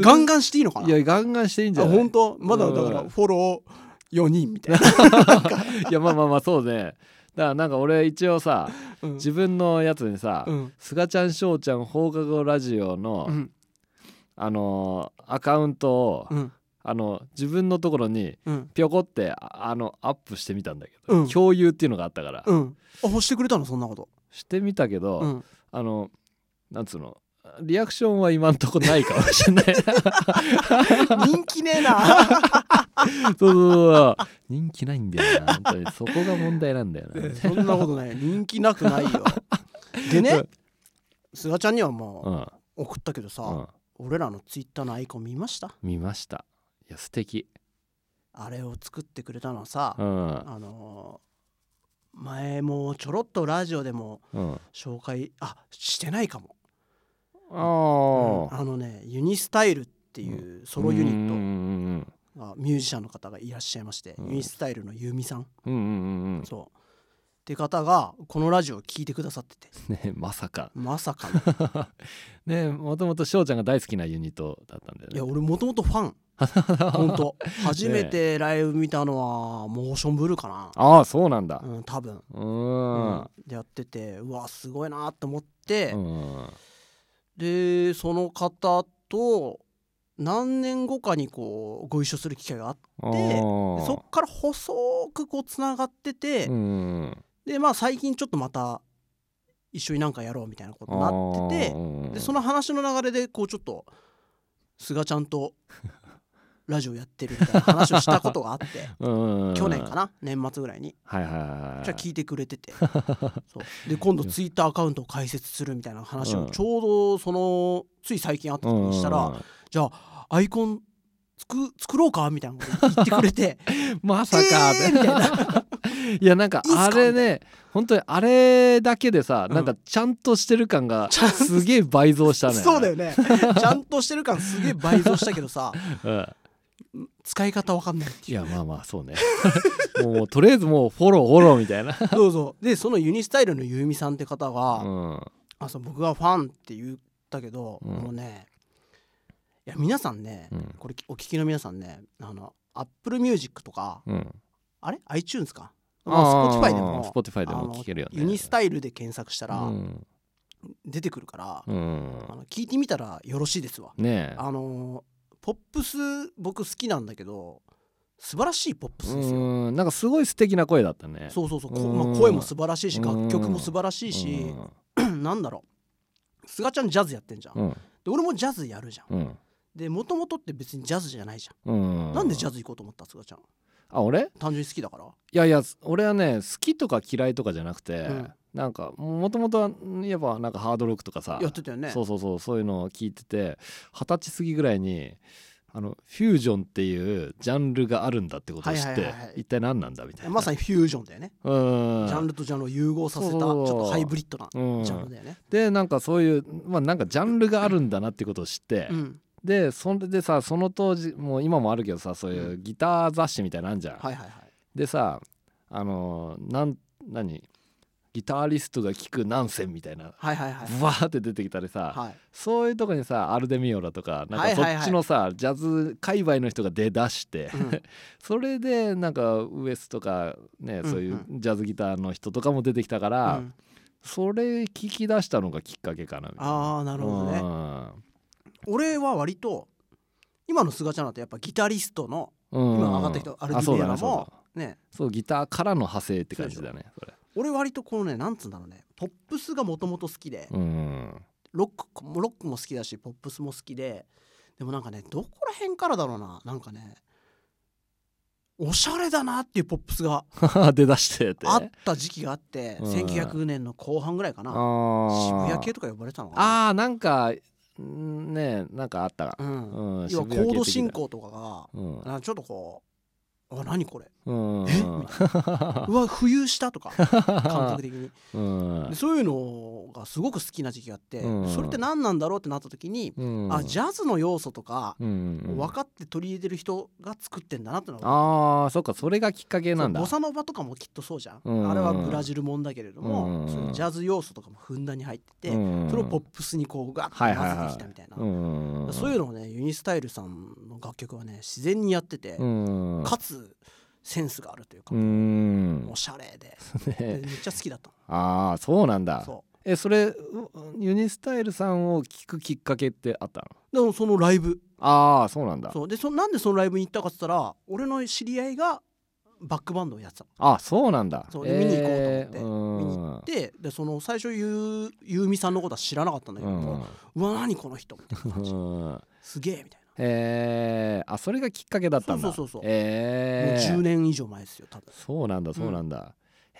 Speaker 1: ガンガンしていいのかな？い
Speaker 2: やガンガンしていいんじゃ
Speaker 1: あ
Speaker 2: ない？
Speaker 1: 本当？まだだから
Speaker 2: うん
Speaker 1: フォロー4人みたいな、[LAUGHS]
Speaker 2: いやまあまあまあそうね。だからなんか俺一応さ
Speaker 1: うん。
Speaker 2: 自分のやつにさ
Speaker 1: うん「
Speaker 2: すがちゃんしょうちゃん放課後ラジオの」
Speaker 1: うん。
Speaker 2: あのーアカウントを、
Speaker 1: うん
Speaker 2: あの自分のところに
Speaker 1: うん。
Speaker 2: ぴょこってああのアップしてみたんだけど、
Speaker 1: うん。
Speaker 2: 共有っていうのがあったから、
Speaker 1: うん。あ欲してくれたの？そんなこと。
Speaker 2: してみたけど、
Speaker 1: うん。
Speaker 2: あのなんつうの？リアクションは今んとこないかもしれない。
Speaker 1: 人気ねえな。
Speaker 2: そうそうそう人気ないんだよな本当に。そこが問題なんだよな、
Speaker 1: そんなことない。人気なくないよ。でね菅ちゃんにはも
Speaker 2: う
Speaker 1: 送ったけどさ、
Speaker 2: うん。
Speaker 1: 俺らのツイッターのアイコン見ました？
Speaker 2: 見ました。いや素敵。
Speaker 1: あれを作ってくれたのはさ、
Speaker 2: うん。
Speaker 1: あのー前もちょろっとラジオでも
Speaker 2: うん。
Speaker 1: 紹介あしてないかも、
Speaker 2: ああ
Speaker 1: あのねユニスタイルっていうソロユニット、
Speaker 2: ッ
Speaker 1: あミュージシャンの方がいらっしゃいまして、
Speaker 2: うん。
Speaker 1: ユニスタイルのユーミさん、
Speaker 2: トうんうんうんうん。
Speaker 1: そう。って方がこのラジオを聞いてくださってて。[LAUGHS]
Speaker 2: ねまさか。
Speaker 1: まさかの。[LAUGHS]
Speaker 2: ねもともと翔ちゃんが大好きなユニットだったんだよね。
Speaker 1: いや俺もともとファン [LAUGHS] 本当。[LAUGHS] 初めてライブ見たのはモーションブルーかな、
Speaker 2: ああそうなんだ。
Speaker 1: うん、多分、
Speaker 2: うーん。
Speaker 1: うん。でやっててうわすごいなと思って、
Speaker 2: うん
Speaker 1: でその方と何年後かにこうご一緒する機会があってそっから細くこうつながってて、
Speaker 2: うん
Speaker 1: でまあ最近ちょっとまた一緒になんかやろうみたいなことになっててでそ
Speaker 2: の
Speaker 1: の話の流れでこうちょっと菅ちゃんとラジオやってるみたいな話をしたことがあって [LAUGHS] 去年かな年末ぐらいに。
Speaker 2: はいはいはい
Speaker 1: じゃあ聞いてくれてて。[LAUGHS] で今度ツイッターアカウントを開設するみたいな話
Speaker 2: うん。
Speaker 1: をちょうどそのつい最近あった時にしたらじゃあアイコン作作ろうかみたいなこと言ってくれて。[LAUGHS]
Speaker 2: まさか。
Speaker 1: えーみたい
Speaker 2: いやなんかあれね本当にあれだけでさ、
Speaker 1: うん。
Speaker 2: なんかちゃんとしてる感がすげえ倍増したね。
Speaker 1: そうだよね。ちゃんとしてる感すげえ倍増したけどさ。
Speaker 2: うん
Speaker 1: 使い方わかんないっていう。
Speaker 2: いやまあまあそうね。[LAUGHS] もうとりあえずもうフォローフォローみたいな。
Speaker 1: そうそう。でそのユニスタイルのゆうみさんって方が、
Speaker 2: うん。
Speaker 1: あそう僕がファンって言ったけど、
Speaker 2: うん。
Speaker 1: もうねいや皆さんね、
Speaker 2: うん。
Speaker 1: これお聞きの皆さんねあの Apple Music とか
Speaker 2: うん。
Speaker 1: あれ？iTunes か？まあ Spotify でも
Speaker 2: Spotify で
Speaker 1: あの
Speaker 2: も聞けるよね。
Speaker 1: ユニスタイルで検索したら
Speaker 2: うん。
Speaker 1: 出てくるから、
Speaker 2: うん。
Speaker 1: あの聞いてみたらよろしいですわ。
Speaker 2: ねえ。
Speaker 1: あのポップス僕好きなんだけど素晴らしいポップスですよ。
Speaker 2: うんなんかすごい素敵な声だったね。
Speaker 1: そうそうそう、まあ、声も素晴らしいし
Speaker 2: うん。
Speaker 1: 楽曲も素晴らしいし、[CLEARS THROAT] なんだろう。菅ちゃんジャズやってんじゃん、
Speaker 2: うん。
Speaker 1: で俺もジャズやるじゃん。
Speaker 2: うん。
Speaker 1: でもともとって別にジャズじゃないじゃん、
Speaker 2: うん。
Speaker 1: なんでジャズ行こうと思った？菅ちゃん。
Speaker 2: あ俺？
Speaker 1: 単純に好きだから。
Speaker 2: いやいや俺はね好きとか嫌いとかじゃなくて、
Speaker 1: うん
Speaker 2: なんかもともとはやっぱなんかハードロックとかさ
Speaker 1: やってたよね。
Speaker 2: そうそうそうそういうのを聞いてて二十歳過ぎぐらいにあのフュージョンっていうジャンルがあるんだってことを知って、
Speaker 1: はいはいはいはい。
Speaker 2: 一体何なんだみたいな。
Speaker 1: まさにフュージョンだよね、
Speaker 2: うん。
Speaker 1: ジャンルとジャンルを融合させたちょっとハイブリッドな
Speaker 2: うん。
Speaker 1: ジャンルだよね、
Speaker 2: でなんかそういうまあなんかジャンルがあるんだなってことを知って、
Speaker 1: うん。
Speaker 2: でそれでさその当時もう今もあるけどさそういうギター雑誌みたいなんじゃん、
Speaker 1: はいはいはい。
Speaker 2: でさあのーなん何？ギタリストが聴く何選みたいな
Speaker 1: はいはいはい。
Speaker 2: ブワーって出てきたりさ、
Speaker 1: はい。
Speaker 2: そういうとこにさアルデミオラとかなん
Speaker 1: はいはいはい。
Speaker 2: かそっちのさ、ジャズ界隈の人が出だして、
Speaker 1: うん。[LAUGHS]
Speaker 2: それでなんかウエスとかね
Speaker 1: うん
Speaker 2: そういうジャズギターの人とかも出てきたから、
Speaker 1: うん。
Speaker 2: それ聞き出したのがきっかけかなみたいな。
Speaker 1: ああなるほどね。俺は割と今の菅ちゃんだとやっぱギタリストの
Speaker 2: うん。
Speaker 1: 今上がった人アルデ
Speaker 2: あそうだ
Speaker 1: ィメーラも
Speaker 2: ね。そうギターからの派生って感じだねそれ
Speaker 1: 俺割とこのねなんつうんだろうねポップスがもともと好きで
Speaker 2: うん。
Speaker 1: ロックもロックも好きだしポップスも好きででもなんかねどこら辺からだろうななんかねおしゃれだなっていうポップスが [LAUGHS]
Speaker 2: 出だして
Speaker 1: あった時期があって、
Speaker 2: うん。
Speaker 1: 1900年の後半ぐらいかな。渋谷系とか呼ばれてたのかな。
Speaker 2: あーなんかんねなんかあった
Speaker 1: うん。
Speaker 2: うん
Speaker 1: 要はコード進行とかが
Speaker 2: うん。
Speaker 1: ちょっとこうあ何これ？
Speaker 2: うん。
Speaker 1: え？うわ [LAUGHS] 浮遊したとか？感覚的に。そういうのがすごく好きな時期があって、
Speaker 2: うん。
Speaker 1: それって何なんだろうってなった時に、
Speaker 2: うん。
Speaker 1: あジャズの要素とか、
Speaker 2: うん
Speaker 1: 分かって取り入れてる人が作ってんだなってのが
Speaker 2: あーそっか。それがきっかけなんだ。
Speaker 1: ボサノバとかもきっとそうじゃん、
Speaker 2: うん。
Speaker 1: あれはブラジルもんだけれども、
Speaker 2: うん
Speaker 1: そういうジャズ要素とかもふんだんに入ってて、
Speaker 2: うん
Speaker 1: それをポップスにこうガッと混ぜてきたみたいな、
Speaker 2: うん
Speaker 1: そういうのをねユニスタイルさんの楽曲はね自然にやってて、
Speaker 2: うん。
Speaker 1: かつセンスがあるというか、
Speaker 2: うん。
Speaker 1: おしゃれ [LAUGHS] で。めっちゃ好きだった
Speaker 2: ああそうなんだ。
Speaker 1: そ
Speaker 2: えそれう。ユニスタイルさんを聞くきっかけってあったの？
Speaker 1: うでもそのライブ。
Speaker 2: ああそうなんだ。
Speaker 1: そう。でそなんでそのライブに行ったかっつったら俺の知り合いがバックバンドをやってた
Speaker 2: あそうなんだ。
Speaker 1: そう。で見に行こうと思って。見に行ってでその最初ゆうゆうみさん。のことは知らなかったんだけど、
Speaker 2: うん
Speaker 1: うわ何この人みたいな感じ
Speaker 2: うん
Speaker 1: すげえみたい
Speaker 2: えー、あそれがきっかけだったんだ。
Speaker 1: そうそうそうそう。な、
Speaker 2: えー、
Speaker 1: もう10年以上前ですよ多分。
Speaker 2: そうなんだそうなんだ、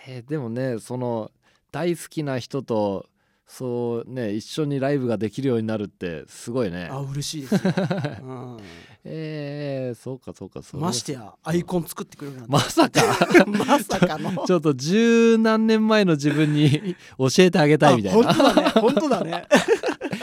Speaker 2: えーでもねその大好きな人とそうね一緒にライブができるようになるってすごいね。
Speaker 1: あ嬉しいですよ、[LAUGHS] うん。
Speaker 2: えー、そうかそうかそう。
Speaker 1: ましてやアイコン作ってくれるなんて。
Speaker 2: まさか。[LAUGHS]
Speaker 1: まさかの。[LAUGHS]
Speaker 2: ちょっと十何年前の自分に教えてあげたいみたいな。
Speaker 1: あ本当だね。本当だね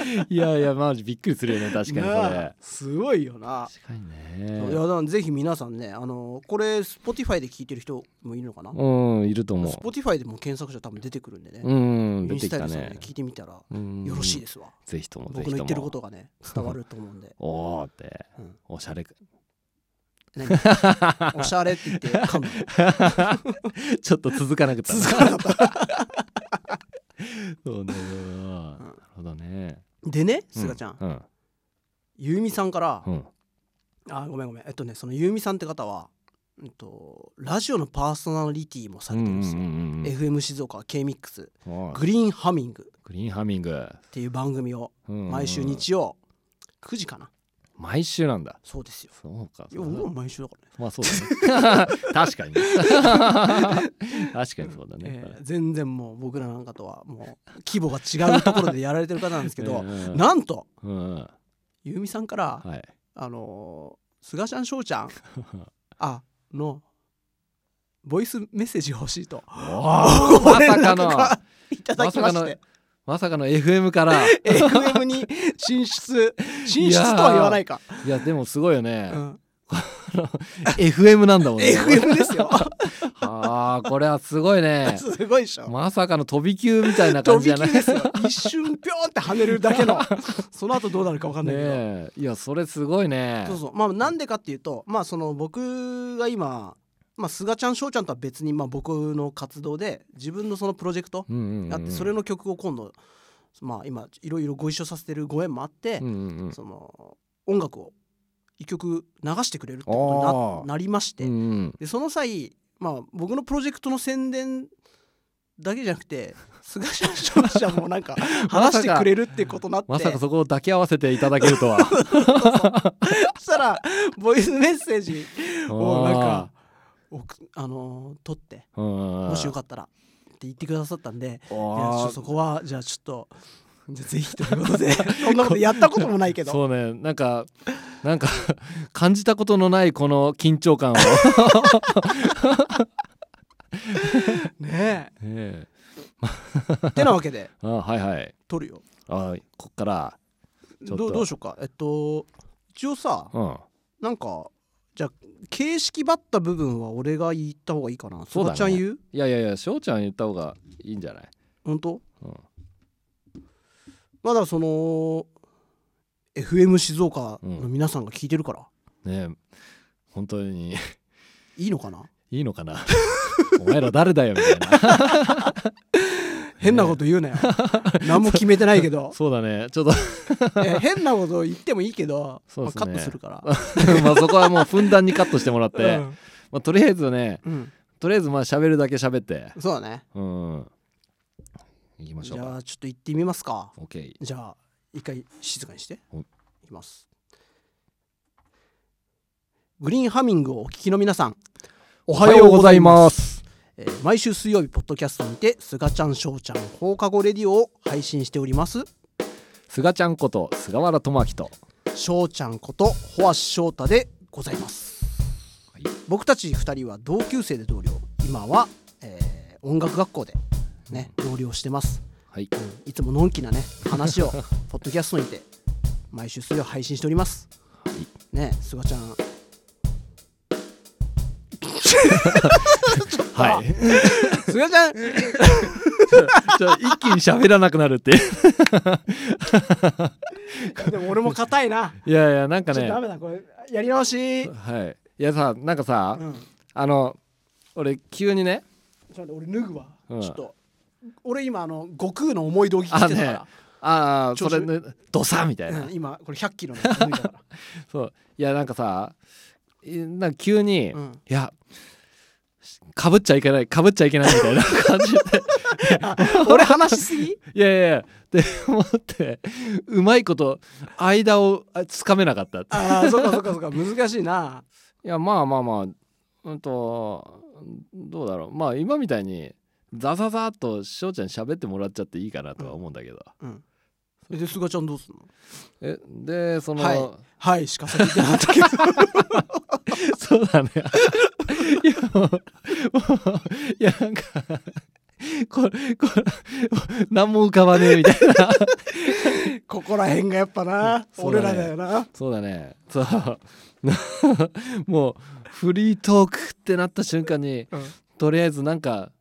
Speaker 1: [LAUGHS]
Speaker 2: いやいやマジびっくりするよね確かにそ
Speaker 1: な
Speaker 2: れ
Speaker 1: あすごいよな。
Speaker 2: 確かに
Speaker 1: いや
Speaker 2: ね
Speaker 1: だからぜひ皆さんねあのこれ Spotify で聞いてる人もいるのかな？
Speaker 2: うんいると思
Speaker 1: Spotify でも検索者多分出てくるんでね。
Speaker 2: ううん出てきた
Speaker 1: ね。
Speaker 2: ね
Speaker 1: 聞いてみたら
Speaker 2: うん。
Speaker 1: よろしいですわ。
Speaker 2: ぜひともぜ
Speaker 1: 僕の言ってることがね伝わると思うんで。[LAUGHS]
Speaker 2: おーって。
Speaker 1: うん。
Speaker 2: おしゃれ
Speaker 1: 何？[LAUGHS] おしゃれって言って噛む
Speaker 2: ちょっと続かなくったな。
Speaker 1: 続かなかった。
Speaker 2: そうねなるほどね
Speaker 1: でねすがちゃん、
Speaker 2: うん。
Speaker 1: ゆうみさんから、
Speaker 2: うん。
Speaker 1: あごめんごめん。えっとねそのゆうみさんって方は、うん、とラジオのパーソナリティもされてるんですよ、
Speaker 2: うんうんうんうん
Speaker 1: FM 静岡 K-MIX
Speaker 2: おー
Speaker 1: グリーンハミング。
Speaker 2: グリーンハミング。
Speaker 1: っていう番組を毎週日曜9時かな
Speaker 2: 毎週なんだ。
Speaker 1: そうですよ。
Speaker 2: そうか。
Speaker 1: いや俺も毎週だからね。
Speaker 2: まあそうだね。[LAUGHS] 確かに [LAUGHS] 確かにそうだね、
Speaker 1: えー全然もう僕らなんかとはもう規模が違うところでやられてる方なんですけど [LAUGHS]
Speaker 2: うんうん
Speaker 1: なんと
Speaker 2: うんうん。
Speaker 1: ゆうみさんから
Speaker 2: はい。
Speaker 1: あのー、菅ちゃん翔ちゃんあのボイスメッセージが欲しいと。
Speaker 2: おーまさかの。
Speaker 1: いただきまして。
Speaker 2: まさかの FM から。[LAUGHS]
Speaker 1: FM に進出進出とは言わないか、
Speaker 2: いやでもすごいよね、
Speaker 1: うん、
Speaker 2: FM なんだもんね。
Speaker 1: FM ですよ。[LAUGHS]
Speaker 2: あーこれはすごいね。
Speaker 1: すごいでしょ。
Speaker 2: まさかの飛び級みたいな感
Speaker 1: 飛
Speaker 2: じじゃない。
Speaker 1: び級ですよ。一瞬ピョンって跳ねるだけの。[LAUGHS] その後どうなるか分かんないけど、
Speaker 2: ねえ。いやそれすごいね。
Speaker 1: そうそう。まあなんでかっていうとまあその僕が今まあ、菅ちゃん翔ちゃんとは別にまあ僕の活動で自分のそのプロジェクト
Speaker 2: うんうんうん
Speaker 1: あってそれの曲を今度まあ今いろいろご一緒させてるご縁もあって、
Speaker 2: うんうんうん。
Speaker 1: その音楽を一曲流してくれるってこと
Speaker 2: あ
Speaker 1: に
Speaker 2: ー。
Speaker 1: ななりまして、
Speaker 2: うんうん
Speaker 1: でその際まあ僕のプロジェクトの宣伝だけじゃなくて菅ちゃん翔ちゃんもなんか [LAUGHS] 話してくれるってことになって。
Speaker 2: まさかそこを抱き合わせていただけるとは。[LAUGHS]
Speaker 1: そしたらボイスメッセージをなん
Speaker 2: あ
Speaker 1: か送あのー撮ってもしよかったらって言ってくださったんでそこはじゃあちょっとぜひということで [LAUGHS] そんなことやったこともないけど。
Speaker 2: そうね。なんかなんか感じたことのないこの緊張感を。
Speaker 1: ね
Speaker 2: ねえ。
Speaker 1: えてなわけで。[LAUGHS]
Speaker 2: あはいはい。
Speaker 1: 撮るよ。
Speaker 2: あこっから。
Speaker 1: どうしようか。えっと一応さ
Speaker 2: うん。
Speaker 1: なんかじゃあ形式ばった部分は俺が言った方がいいかな。
Speaker 2: そうだね。
Speaker 1: ちゃん言う？
Speaker 2: いやいやいや翔ちゃん言った方がいいんじゃない？
Speaker 1: 本当？
Speaker 2: うん
Speaker 1: まあだその FM 静岡の皆さんが聞いてるから、
Speaker 2: ねえ本当に。
Speaker 1: いいのかな？い
Speaker 2: いのかな？お前ら誰だよみたいな
Speaker 1: 変なこと言うなよ。[LAUGHS] 何も決めてないけど。
Speaker 2: そうだね。ちょっと。[LAUGHS]
Speaker 1: 変なこと言ってもいいけど、まあ、カットするから。[LAUGHS]
Speaker 2: まあそこはもうふんだんにカットしてもらって、
Speaker 1: うん。
Speaker 2: まあ、とりあえずね
Speaker 1: うん。
Speaker 2: とりあえずまあ喋るだけ喋って。
Speaker 1: そうだね。
Speaker 2: うん。行きましょ
Speaker 1: じ
Speaker 2: うか。
Speaker 1: ゃあちょっと行ってみますか。
Speaker 2: OK
Speaker 1: じゃあ一回静かにして。
Speaker 2: はい
Speaker 1: いきます。グリーンハミングをお聞きの皆さん。お
Speaker 2: おはようございます
Speaker 1: えー毎週水曜日ポッドキャストにてすがちゃんしょうちゃん放課後レディオを配信しております。
Speaker 2: 菅ちゃんこと菅原智明と。
Speaker 1: しょうちゃんことホアシ翔太でございます、
Speaker 2: はい。
Speaker 1: 僕たち2人は同級生で同僚。今は、えー音楽学校でね同僚してます。
Speaker 2: はい。
Speaker 1: いつものんきなね話を [LAUGHS] ポッドキャストにて毎週水曜配信しております。ねすがちゃん [LAUGHS]
Speaker 2: はい。
Speaker 1: すが [LAUGHS] ちゃん
Speaker 2: 一気に喋らなくなるって [LAUGHS]
Speaker 1: でも俺も硬いな。
Speaker 2: いやいやなんかね。
Speaker 1: ダメだこれ。やり直し。
Speaker 2: はい。いやさなんかさ、
Speaker 1: うん、ち
Speaker 2: あの俺急にね。
Speaker 1: ょっと俺脱ぐわ。
Speaker 2: うん。
Speaker 1: ちょっと俺今あの悟空の思い道着着てたか
Speaker 2: あね。ああそれねドサみたい
Speaker 1: ら、
Speaker 2: な、
Speaker 1: うん今これ100キロの。[LAUGHS]
Speaker 2: そう。いやなんかさいなんか急に、い
Speaker 1: うん。
Speaker 2: やかぶっちゃいけないかぶっちゃいけないみたいな感じで
Speaker 1: 俺話しすぎ？
Speaker 2: いやいやいやって思ってうまいこと間をあつかめなかったって
Speaker 1: ああそっかそっかそっか難しいな。
Speaker 2: いやまあまあまあうんとどうだろうまあ今みたいにザザザーっと翔ちゃんに喋ってもらっちゃっていいかなとは思うんだけど、
Speaker 1: うん。えですがちゃんどうすんの？
Speaker 2: えでその、
Speaker 1: はいはいしか先言ってなかったけど。[LAUGHS]
Speaker 2: そうだねいやもういやなんかこれこれ何も浮かばねえみたいな。
Speaker 1: ここら辺がやっぱな、
Speaker 2: ね
Speaker 1: らだよな。
Speaker 2: そうだね。そうもうフリートークってなった瞬間に
Speaker 1: うん。
Speaker 2: とりあえずなんか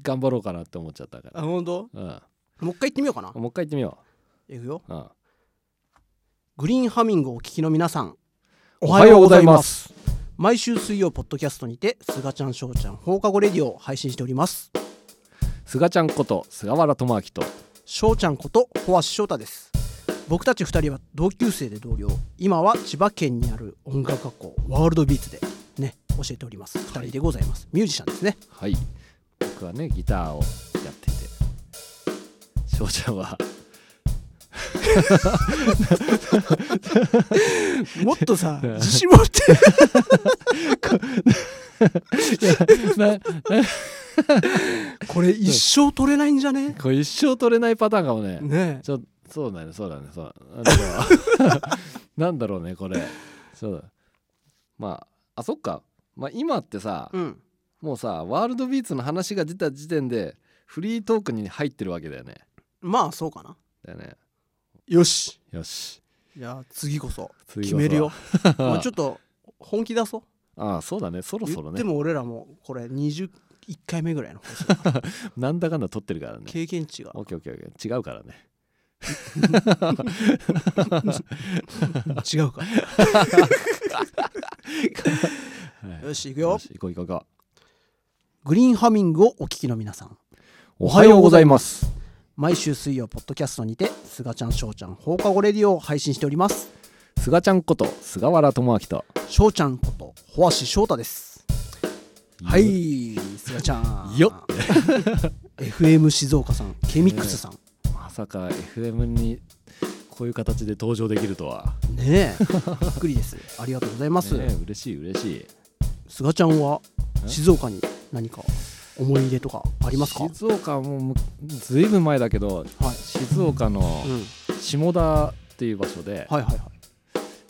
Speaker 2: 頑張ろうかなって思っちゃったから、
Speaker 1: あ本当？
Speaker 2: うん、
Speaker 1: もう一回言ってみようかな。
Speaker 2: もう一回行ってみよ
Speaker 1: いくよ。
Speaker 2: う、うん、
Speaker 1: グリーンハミングをお聞きの皆さん
Speaker 2: おはようございます
Speaker 1: 毎週水曜ポッドキャストにてすがちゃんしょうちゃん放課後レディオを配信しております。
Speaker 2: 菅ちゃんこと菅原智明と
Speaker 1: しょうちゃんことホアシ翔太です。僕たち2人は同級生で同僚。今は千葉県にある音楽学校ワールドビーツでね教えております。2人でございます。ミュージシャンですね。
Speaker 2: はい。僕はねギターをやっていて翔ちゃんは
Speaker 1: もっとさ
Speaker 2: うん
Speaker 1: 自信持って。
Speaker 2: な
Speaker 1: これ一生取れないんじゃね？[LAUGHS]
Speaker 2: これ一生取れないパターンかもね。
Speaker 1: ね。
Speaker 2: ちょそうだねそうだね。そう。なんだろうなんだろうねこれ。そうだ。まああそっか。まあ今ってさ、
Speaker 1: うん。
Speaker 2: もうさワールドビーツの話が出た時点でフリートークに入ってるわけだよね。
Speaker 1: まあそうかな。
Speaker 2: だよね
Speaker 1: よし。
Speaker 2: よし。
Speaker 1: じゃあ次こそ。
Speaker 2: 次こそ。は
Speaker 1: 決めるよ。[LAUGHS] まあちょっと本気出そう。
Speaker 2: ああそうだね。そろそろね。
Speaker 1: 言っても俺らもこれ21回目ぐらいの。放送だから
Speaker 2: なんだかんだ撮ってるからね。
Speaker 1: 経験値が。
Speaker 2: オッケーオッケーオッケー。違うからね。
Speaker 1: 違うか。
Speaker 2: はい。
Speaker 1: よし行くよ。
Speaker 2: し行こう行こう行こ
Speaker 1: グリーンハミングをお聞きの皆さん。
Speaker 2: うおはようございます
Speaker 1: 毎週水曜ポッドキャストにてすがちゃんしょうちゃん放課後レディオを配信しております。
Speaker 2: 菅ちゃんこと菅原智明と
Speaker 1: しょうちゃんことホアシ翔太です。はいすがちゃん。
Speaker 2: よ
Speaker 1: FM 静岡さん K-MIX さん。
Speaker 2: まさか FM にこういう形で登場できるとは。
Speaker 1: ねえ。びっくりです。ありがとうございます、
Speaker 2: ねえ嬉しい嬉しい。
Speaker 1: すがちゃんは
Speaker 2: え
Speaker 1: 静岡に何か？思い入れとかありますか？
Speaker 2: 静岡はもずいぶん前だけど
Speaker 1: はい、
Speaker 2: 静岡の
Speaker 1: うん、
Speaker 2: 下田っていう場所で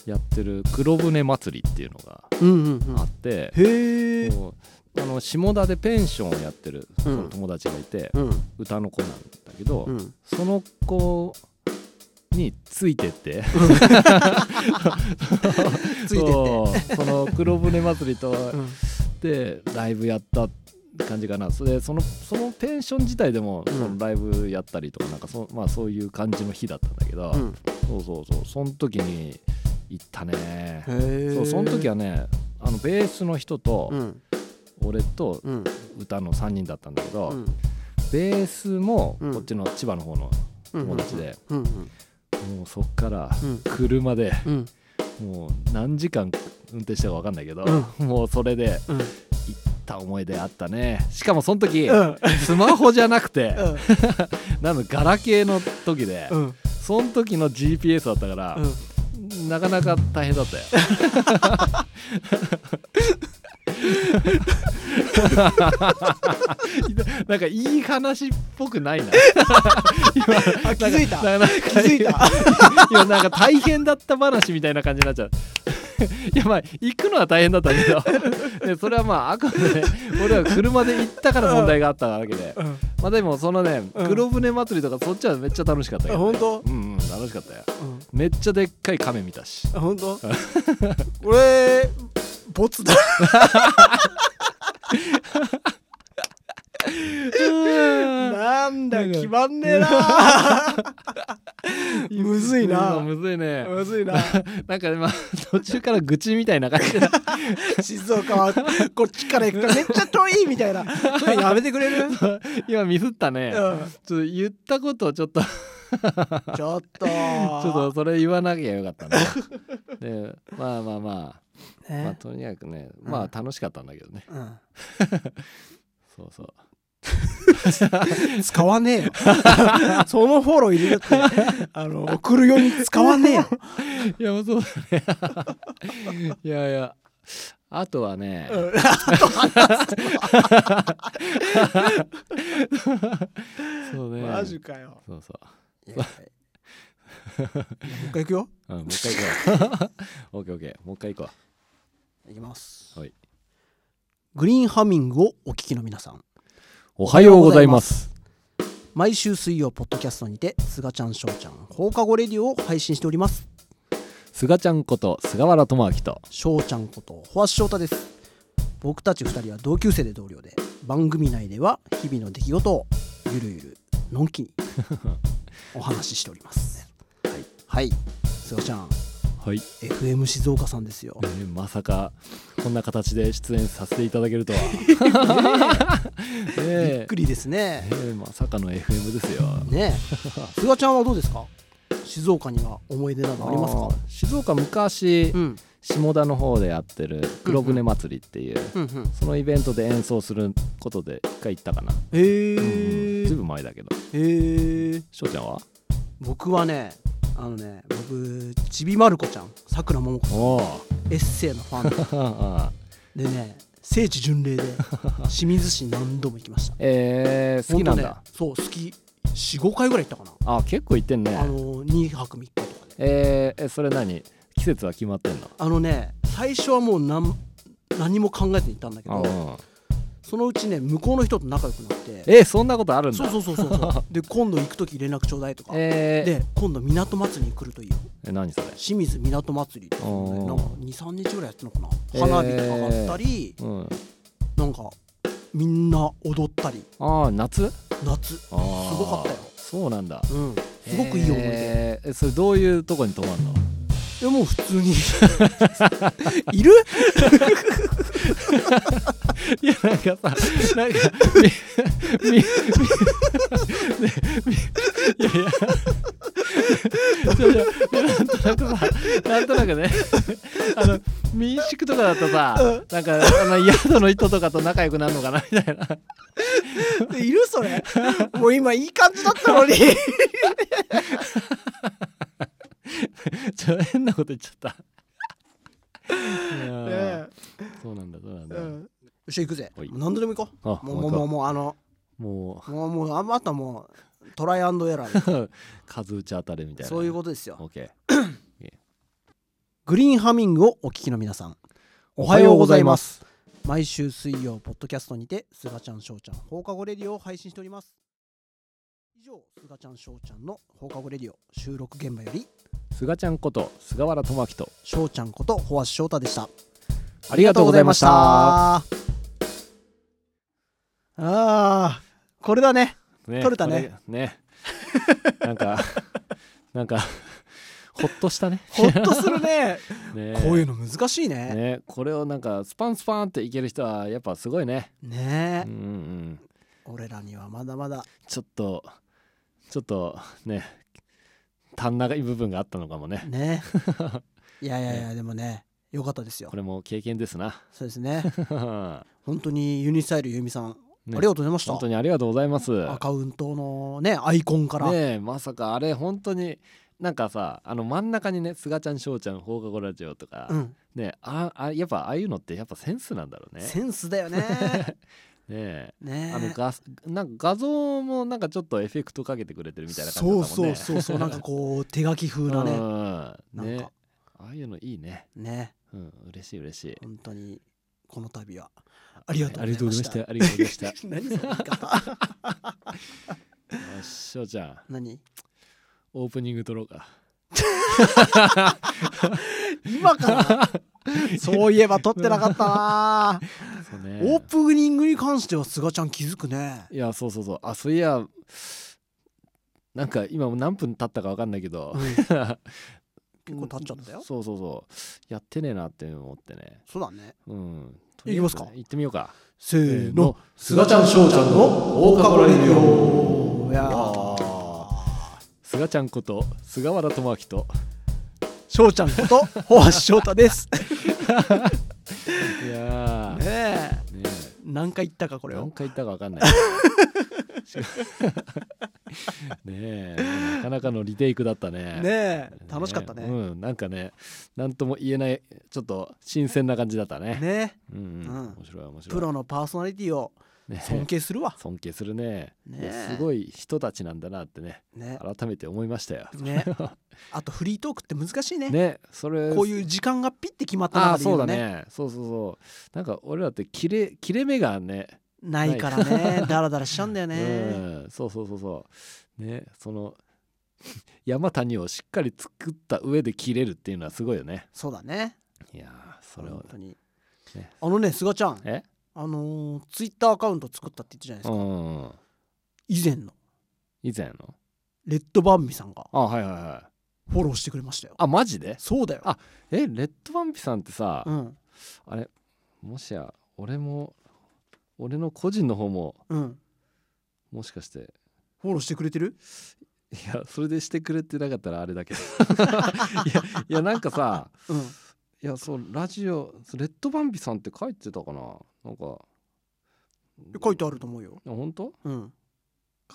Speaker 2: やってる黒船祭りっていうのがあって、あの下田でペンションをやってる友達がいて、
Speaker 1: うん。
Speaker 2: 歌の子なんだけど、
Speaker 1: うん。
Speaker 2: その子についてって [LAUGHS]
Speaker 1: ついてって。
Speaker 2: その黒船祭りと
Speaker 1: うん。
Speaker 2: でライブやった感じかな。それでそのそのペンション自体でも、
Speaker 1: うん。
Speaker 2: そのライブやったりとかなんかそ,、まあ、そういう感じの日だったんだけど、
Speaker 1: うん。
Speaker 2: そうそうそう。その時に行ったね。そうその時はねあのベースの人と
Speaker 1: うん。
Speaker 2: 俺と
Speaker 1: うん。
Speaker 2: 歌の3人だったんだけど、
Speaker 1: うん。
Speaker 2: ベベースも
Speaker 1: うん。
Speaker 2: こっちの千葉の方の友達で、
Speaker 1: うん。うん。
Speaker 2: もうそっから
Speaker 1: うん。
Speaker 2: 車で
Speaker 1: うん。
Speaker 2: もう何時間運転したか分かんないけど、
Speaker 1: う
Speaker 2: もうそれで
Speaker 1: うん。
Speaker 2: 行った思い出あったね。しかもその時、
Speaker 1: うん。
Speaker 2: スマホじゃなくて、
Speaker 1: うん。[LAUGHS]
Speaker 2: なんだガラケーの時で、
Speaker 1: うん。
Speaker 2: その時の GPS だったから、なかなか大変だったよ。[LAUGHS] なんかいい話っぽくないな。今
Speaker 1: あ気づいた。気づいた。
Speaker 2: 今なんか大変だった話みたいな感じになっちゃう [LAUGHS] いやまあ行くのは大変だったけど。で [LAUGHS] それはまああくまでね俺は車で行ったから問題があったわけで。
Speaker 1: うん。
Speaker 2: まあでもそのね
Speaker 1: うん。
Speaker 2: 黒船祭りとかそっちはめっちゃ楽しかったけど、ね、
Speaker 1: 本当？
Speaker 2: うんうん楽しかったよ。
Speaker 1: うん。
Speaker 2: めっちゃでっかい亀見たし。
Speaker 1: あ本当？俺ボツだ [LAUGHS] なんだよ決まんねえな。[LAUGHS] むずいな。
Speaker 2: むずいね。
Speaker 1: むずいな。[LAUGHS]
Speaker 2: なんか今途中から愚痴みたいな感じだ。[LAUGHS]
Speaker 1: 静岡はこっちから行くとめっちゃ遠いみたいな。やめてくれる、うん、
Speaker 2: 今ミスったね、ちょっと言ったことをちょっと。ち
Speaker 1: ちょっと。ち
Speaker 2: ょっとそれ言わなきゃよかったねでまあまあまあ。まあ
Speaker 1: ね
Speaker 2: とにかくね
Speaker 1: うん。
Speaker 2: まあ楽しかったんだけどね、
Speaker 1: うん。
Speaker 2: そうそう [LAUGHS]
Speaker 1: 使わねえよ。[LAUGHS] そのフォロー入れるって。あの送るように使わねえよ、[LAUGHS]
Speaker 2: いやそうだね。いやいや。あとはね、
Speaker 1: うん。
Speaker 2: そうね。
Speaker 1: マジかよ。
Speaker 2: そうそう。
Speaker 1: もう一回行くよ。
Speaker 2: うん、もう一回行こう。オッケーオッケー。もう一回行こ
Speaker 1: いきます。
Speaker 2: はい。
Speaker 1: グリーンハミングをお聞きの皆さん。
Speaker 2: う。おはようございます。
Speaker 1: 毎週水曜ポッドキャストにてすがちゃんしょうちゃん放課後レディオを配信しております
Speaker 2: すがちゃんこと菅原智明と。
Speaker 1: しょうちゃんことホワシ翔太です僕たち2人は同級生で同僚で番組内では日々の出来事をゆるゆるのんきにお話ししております [LAUGHS] はいはいすがちゃん
Speaker 2: はい、
Speaker 1: FM 静岡さんですよ。
Speaker 2: えーまさかこんな形で出演させていただけるとは。[LAUGHS] ね
Speaker 1: びっ
Speaker 2: え
Speaker 1: くりですね。
Speaker 2: えーまさかの FM ですよ。
Speaker 1: ねえ。すがちゃんはどうですか？静岡には思い出などありますか？
Speaker 2: 静岡昔、
Speaker 1: うん。
Speaker 2: 下田の方でやってる黒船祭りっていう、
Speaker 1: うんうん。
Speaker 2: そのイベントで演奏することで一回行ったかな。
Speaker 1: へえ
Speaker 2: うん。ずいぶん前だけど。
Speaker 1: へえ
Speaker 2: 翔ちゃんは？
Speaker 1: 僕はねあのね僕ちびまる子ちゃんさくらももこさん。エッセイのファンで。[LAUGHS] でね聖地巡礼で清水市に何度も行きました。[LAUGHS]
Speaker 2: えー、好きなんだ。
Speaker 1: ねそう好き45回ぐらい行ったかな、
Speaker 2: あ結構行ってんね。
Speaker 1: あの2泊3日とかで。
Speaker 2: えー、えそれ何？季節は決まってんの？
Speaker 1: あのね最初はもう何何も考えずに行ったんだけど
Speaker 2: うん
Speaker 1: そのうちね向こうの人と仲良くなって。
Speaker 2: えそんなことあるんだ。
Speaker 1: そうそうそうそうそう。[LAUGHS] で今度行く時連絡ちょうだいとか、
Speaker 2: えー、
Speaker 1: で今度港祭りに来るといいよ
Speaker 2: え何それ？
Speaker 1: 清水港祭りっなんか23日ぐらいやってるのかな。
Speaker 2: えー
Speaker 1: 花火上がったり、
Speaker 2: うん。
Speaker 1: なんかみんな踊ったり。
Speaker 2: ああ夏？
Speaker 1: 夏。すごかったよ。
Speaker 2: そうなんだ。
Speaker 1: うん。すごくいい思い出、
Speaker 2: えーえそれどういうとこに泊まんの？
Speaker 1: いやもう普通に。[LAUGHS] いる？[LAUGHS]
Speaker 2: いやなんかさなんかみみみねみいやいやちょちょなんとなくさなんとなくねあの民宿とかだとさ、なんかあの宿の人とかと仲良くなるのかなみたいな。い
Speaker 1: るそれ。もう今いい感じだったのに [LAUGHS] [LAUGHS]
Speaker 2: ちょ変なこと言っちゃった。いやー。
Speaker 1: ね
Speaker 2: そうなんだそうなんだ、
Speaker 1: えうん。よっしゃ行くぜ。何度でも行こ
Speaker 2: あ
Speaker 1: うもうもうもうもうあの。
Speaker 2: も
Speaker 1: もう。もうああとはもうトライアンドエラー [LAUGHS]
Speaker 2: 数打ち当たるみたいな。
Speaker 1: そういうことですよ。
Speaker 2: オッケ
Speaker 1: グリーンハミングをお聞きの皆さんお
Speaker 2: お
Speaker 1: はようございます。毎週水曜ポッドキャストにてすがちゃんしょうちゃん放課後レディオを配信しております。以上すがちゃんしょうちゃんの放課後レディオ収録現場より
Speaker 2: すがちゃんこと菅原智明と
Speaker 1: しょうちゃんことホワシ翔太でした。
Speaker 2: ありがとうございました。
Speaker 1: ああーこれだね。
Speaker 2: ね
Speaker 1: 撮れたね。
Speaker 2: ね。なんか [LAUGHS] なんかほっとしたね。
Speaker 1: ほっとするね。[LAUGHS]
Speaker 2: ね。
Speaker 1: こういうの難しいね。
Speaker 2: ねこれをなんかスパンスパンっていける人はやっぱすごいね。
Speaker 1: ね。
Speaker 2: うんうん。
Speaker 1: 俺らにはまだまだ。
Speaker 2: ちょっとちょっとね足んない部分があったのかもね。
Speaker 1: ね。[LAUGHS] いやいやいやでもねよかったですよ。
Speaker 2: これも経験ですな。
Speaker 1: そうですね。
Speaker 2: ね [LAUGHS]
Speaker 1: 本当にユニスタイルゆみさん、ありがとうございました。
Speaker 2: 本当にありがとうございます。
Speaker 1: アカウントのねアイコンから、
Speaker 2: ねえまさかあれ本当になんかさあの真ん中にね「すがちゃんしょうちゃん放課後ラジオ」とか、
Speaker 1: うん、
Speaker 2: ねああやっぱああいうのってやっぱセンスなんだろうね。
Speaker 1: センスだよね [LAUGHS]
Speaker 2: ねえ。
Speaker 1: ね
Speaker 2: あの画なんか画像もなんかちょっとエフェクトかけてくれてるみたいな感じだもんね。
Speaker 1: そうそうそうそう。なんかこう手書き風なね。
Speaker 2: うん。
Speaker 1: なん
Speaker 2: ね。
Speaker 1: か
Speaker 2: ああいうのいいね。
Speaker 1: ね。
Speaker 2: うん。嬉しい嬉しい。
Speaker 1: 本当にこの度はありがとうございました。
Speaker 2: ありがとうございました。ありがとうございました。よ [LAUGHS]
Speaker 1: 何その言い方。
Speaker 2: ししょうちゃん
Speaker 1: 何？
Speaker 2: オープニング撮ろうか。[LAUGHS]
Speaker 1: 今から？[LAUGHS] そういえば撮ってなかったな。
Speaker 2: ね。
Speaker 1: オープニングに関してはすがちゃん気づくね。
Speaker 2: いやそうそうそう。あそういやなんか今も何分経ったか分かんないけど、
Speaker 1: うん。[LAUGHS] 結構経っちゃったよ。
Speaker 2: そうそうそう。やってねえなって思ってね。
Speaker 1: そうだね。
Speaker 2: うん。
Speaker 1: いきますか。
Speaker 2: 行ってみようか。
Speaker 1: せーの。
Speaker 2: の。
Speaker 1: すがちゃんしょうちゃんの大かレディオいやー。
Speaker 2: 菅ちゃんこと菅原智明と
Speaker 1: しょうちゃんことホワ翔太です。
Speaker 2: いやー。ね
Speaker 1: ねえ。
Speaker 2: え
Speaker 1: 何回言ったかこれを。
Speaker 2: 何回言ったか分かんない。[LAUGHS] ねえ。なかなかのリテイクだったね。
Speaker 1: ねえ。楽しかったね。
Speaker 2: うん。なんかね何とも言えないちょっと新鮮な感じだったね。
Speaker 1: ね
Speaker 2: うんうん。
Speaker 1: うん。
Speaker 2: 面白い面白い。
Speaker 1: プロのパーソナリティを
Speaker 2: ね。
Speaker 1: 尊敬するわ。
Speaker 2: 尊敬するね。
Speaker 1: ね
Speaker 2: すごい人たちなんだなってね。
Speaker 1: ね。
Speaker 2: 改めて思いましたよ。
Speaker 1: ね。[LAUGHS] あとフリートークって難しいね。
Speaker 2: ねそれ
Speaker 1: こういう時間がピッて決まった
Speaker 2: ああそうだ
Speaker 1: 中で言うのね。
Speaker 2: ねそうそうそう。なんか俺らって切れ切れ目がね
Speaker 1: ないからね。ダラダラしちゃうんだよね。
Speaker 2: うん。そうそうそうそう。ねその [LAUGHS] 山谷をしっかり作った上で切れるっていうのはすごいよね。
Speaker 1: そうだね。
Speaker 2: いやーそれを
Speaker 1: 本当に。
Speaker 2: ね。
Speaker 1: あのねすがちゃん。
Speaker 2: え？
Speaker 1: あのツイッター Twitter アカウント作ったって言ったじゃな
Speaker 2: う
Speaker 1: いですか。
Speaker 2: ん
Speaker 1: 以前の。
Speaker 2: 以前の？
Speaker 1: レッドバンビさんが。
Speaker 2: あはいはいはい。
Speaker 1: フォローしてくれましたよ。
Speaker 2: あマジで？
Speaker 1: そうだよ。
Speaker 2: あえレッドバンピさんってさ、
Speaker 1: うん。
Speaker 2: あれもしや俺も俺の個人の方も
Speaker 1: うん。
Speaker 2: もしかして。
Speaker 1: フォローしてくれてる？
Speaker 2: いやそれでしてくれてなかったらあれだけど。[LAUGHS] いやいやなんかさ
Speaker 1: うん
Speaker 2: いやそうラジオレッドバンビさんって書いてたかな？なんか。
Speaker 1: 書いてあると思うよ。
Speaker 2: あ本当？
Speaker 1: うん。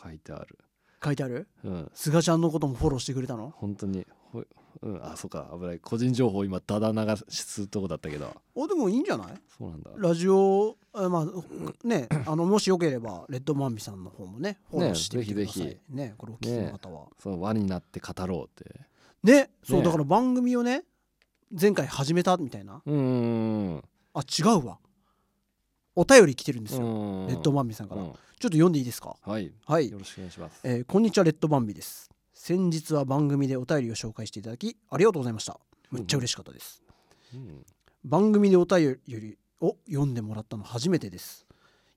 Speaker 2: 書いてある。
Speaker 1: 書いてある？
Speaker 2: うん。
Speaker 1: すがちゃんのこともフォローしてくれたの？
Speaker 2: 本当に。ほいうんあそうか危ない。個人情報今だだ流すとこだったけど。
Speaker 1: おでもいいんじゃない？
Speaker 2: そうなんだ。
Speaker 1: ラジオあまあねあのもしよければレッドマンビさんの方もねフォローしてみてください。
Speaker 2: ぜひぜ
Speaker 1: ねこれお聞きの方は。
Speaker 2: そう輪になって語ろうって。
Speaker 1: ねそう
Speaker 2: ね。
Speaker 1: だから番組をね前回始めたみたいな？
Speaker 2: うん。うん
Speaker 1: あ違うわ。お便り来てるんですよ。
Speaker 2: うん。
Speaker 1: レッドマンビさんから。ちょ
Speaker 2: うん
Speaker 1: っと読んでいいですか？
Speaker 2: はい。
Speaker 1: はい。
Speaker 2: よろしくお願いします。
Speaker 1: えーこんにちはレッドバンビです。先日は番組でお便りを紹介していただきありがとうございました。めっちゃ嬉しかったです、
Speaker 2: うん。
Speaker 1: 番組でお便りを読んでもらったの初めてです。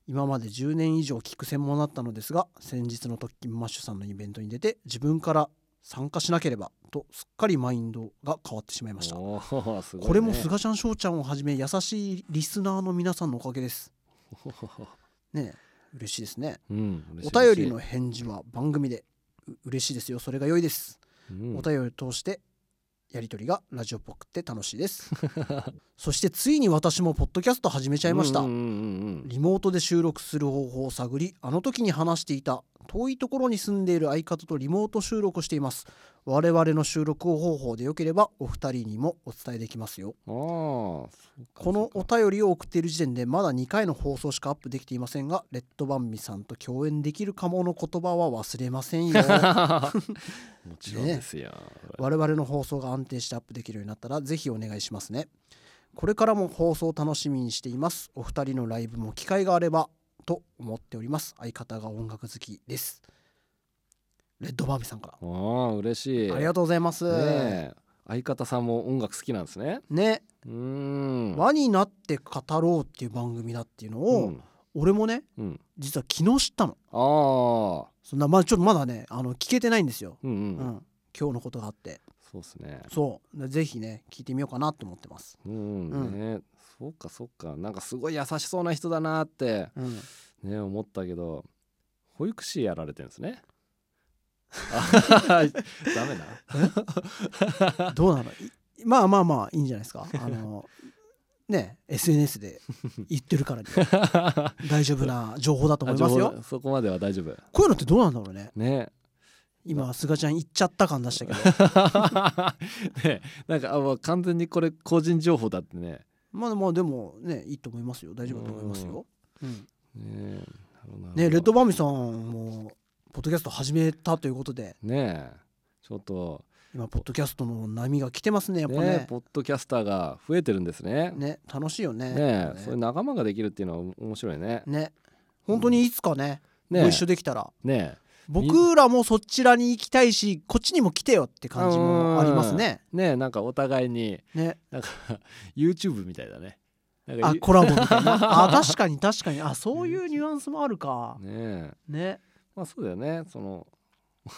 Speaker 1: 今まで10年以上聞く専門だったのですが先日の特勤マッシュさんのイベントに出て自分から参加しなければとすっかりマインドが変わってしまいました。
Speaker 2: ね
Speaker 1: これもすがちゃんしょうちゃんをはじめ優しいリスナーの皆さんのおかげです。[LAUGHS] ねえ嬉しいですね。
Speaker 2: うん
Speaker 1: お便りの返事は番組でう嬉しいですよ。それが良いです。
Speaker 2: うん。
Speaker 1: お便りを通してやり取りがラジオっぽくて楽しいです。[LAUGHS] そしてついに私もポッドキャスト始めちゃいました、
Speaker 2: うんうんうん。
Speaker 1: リモートで収録する方法を探りあの時に話していた遠いところに住んでいる相方とリモート収録しています我々の収録方法でよければお二人にもお伝えできますよ。このお便りを送っている時点でまだ2回の放送しかアップできていませんがレッドバンビさんと共演できるかもの言葉は忘れませんよ。[LAUGHS]
Speaker 2: もちろんですよ、
Speaker 1: 我々の放送が安定してアップできるようになったらぜひお願いしますね。これからも放送を楽しみにしています。お二人のライブも機会があればと思っております。相方が音楽好きですレッドバービーさんから。
Speaker 2: ああ嬉しい。
Speaker 1: ありがとうございます。
Speaker 2: ねえ。相方さんも音楽好きなんですね。
Speaker 1: ね。
Speaker 2: うーん。
Speaker 1: 輪になって語ろうっていう番組だっていうの
Speaker 2: う
Speaker 1: を、
Speaker 2: ん。
Speaker 1: 俺もね
Speaker 2: うん。
Speaker 1: 実は昨日知ったの。
Speaker 2: ああ
Speaker 1: そんなまあちょっとまだねあの聞けてないんですよ、
Speaker 2: うんうん、
Speaker 1: うん、今日のことがあって。
Speaker 2: そうですね。
Speaker 1: そう。でぜひね聞いてみようかなと思ってます、
Speaker 2: うん、
Speaker 1: うん。
Speaker 2: ねそうかそうか。なんかすごい優しそうな人だなって
Speaker 1: うん、
Speaker 2: ね思ったけど保育士やられてるんですね。あ [LAUGHS] ダメな？[LAUGHS]
Speaker 1: どうなの？いまあまあまあいいんじゃないですか？あのね SNS で言ってるからには。[LAUGHS] 大丈夫な情報だと思います
Speaker 2: あ
Speaker 1: よ
Speaker 2: そこまでは大丈夫。
Speaker 1: こういうのってどうなんだろうね？
Speaker 2: ね。
Speaker 1: 今菅ちゃん言っちゃった感出したけど。
Speaker 2: ねなんかあもう完全にこれ個人情報だってね。
Speaker 1: まあまあでもねいいと思いますよ。大丈夫だと思いますよ、うん。
Speaker 2: ね
Speaker 1: ねレッドバーミさんもポッドキャスト始めたということで。
Speaker 2: ねえ。ちょっと。
Speaker 1: 今ポッドキャストの波が来てますねやっぱね。
Speaker 2: ねポッドキャスターが増えてるんですね。
Speaker 1: ね楽しいよね。
Speaker 2: ねえ
Speaker 1: ね。
Speaker 2: そういう仲間ができるっていうのは面白いね。
Speaker 1: ね。本当にいつかね、
Speaker 2: ね
Speaker 1: ご一緒できたら。
Speaker 2: ね
Speaker 1: 僕らもそちらに行きたいしこっちにも来てよって感じもありますね。
Speaker 2: えねえなんかお互いに。
Speaker 1: ね。
Speaker 2: なんか [LAUGHS] YouTube みたいだね。
Speaker 1: あコラボみたいな。[LAUGHS] あ確かに確かに。あそういうニュアンスもあるか。
Speaker 2: ねえ。
Speaker 1: ね
Speaker 2: まあそうだよね。その [LAUGHS]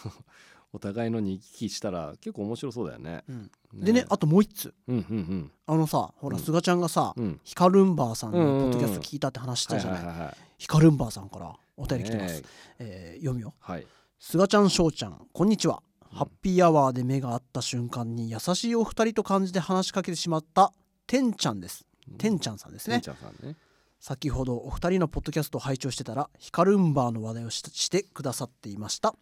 Speaker 2: お互いのに行き来したら結構面白そうだよね。
Speaker 1: うん。でねあともう一つ。
Speaker 2: うんうん
Speaker 1: あのさほら
Speaker 2: うん。
Speaker 1: 菅ちゃんがさヒカルンバーさんのポッドキャスト聞いたって話したじゃない。
Speaker 2: はいはいはいはい。
Speaker 1: ヒカルンバーさんからお便り来てます。
Speaker 2: ね
Speaker 1: え。ー読むよ。
Speaker 2: はい。
Speaker 1: 菅ちゃん翔ちゃんこんにちは。
Speaker 2: うん。
Speaker 1: ハッピーアワーで目が合った瞬間に優しいお二人と感じて話しかけてしまったてんちゃんです。てんちゃんさんですね。
Speaker 2: てんちゃんさんね
Speaker 1: 先ほどお二人のポッドキャストを拝聴してたらヒカルンバーの話題をししてくださっていました。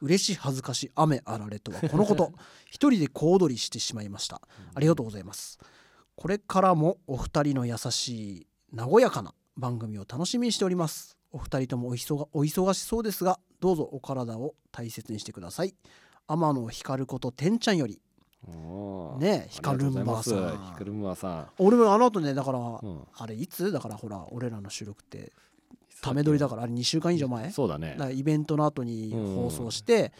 Speaker 1: 嬉し恥ずかし雨あられとはこのこと。[LAUGHS] 一人で小躍りしてしまいました。ありがとうございます。これからもお二人の優しい和やかな番組を楽しみにしております。お二人ともお忙お忙しそうですがどうぞお体を大切にしてください。天野光ことてんちゃんよりねヒカルンバーさ
Speaker 2: ありがとうございます。ヒカル
Speaker 1: ん。
Speaker 2: ンバーさ
Speaker 1: 俺もあの後ねだから、
Speaker 2: んうん。
Speaker 1: あれいつだからほら俺らの収録ってため撮りだからあれ2週間以上前？
Speaker 2: そうだね。
Speaker 1: イベントの後に放送して、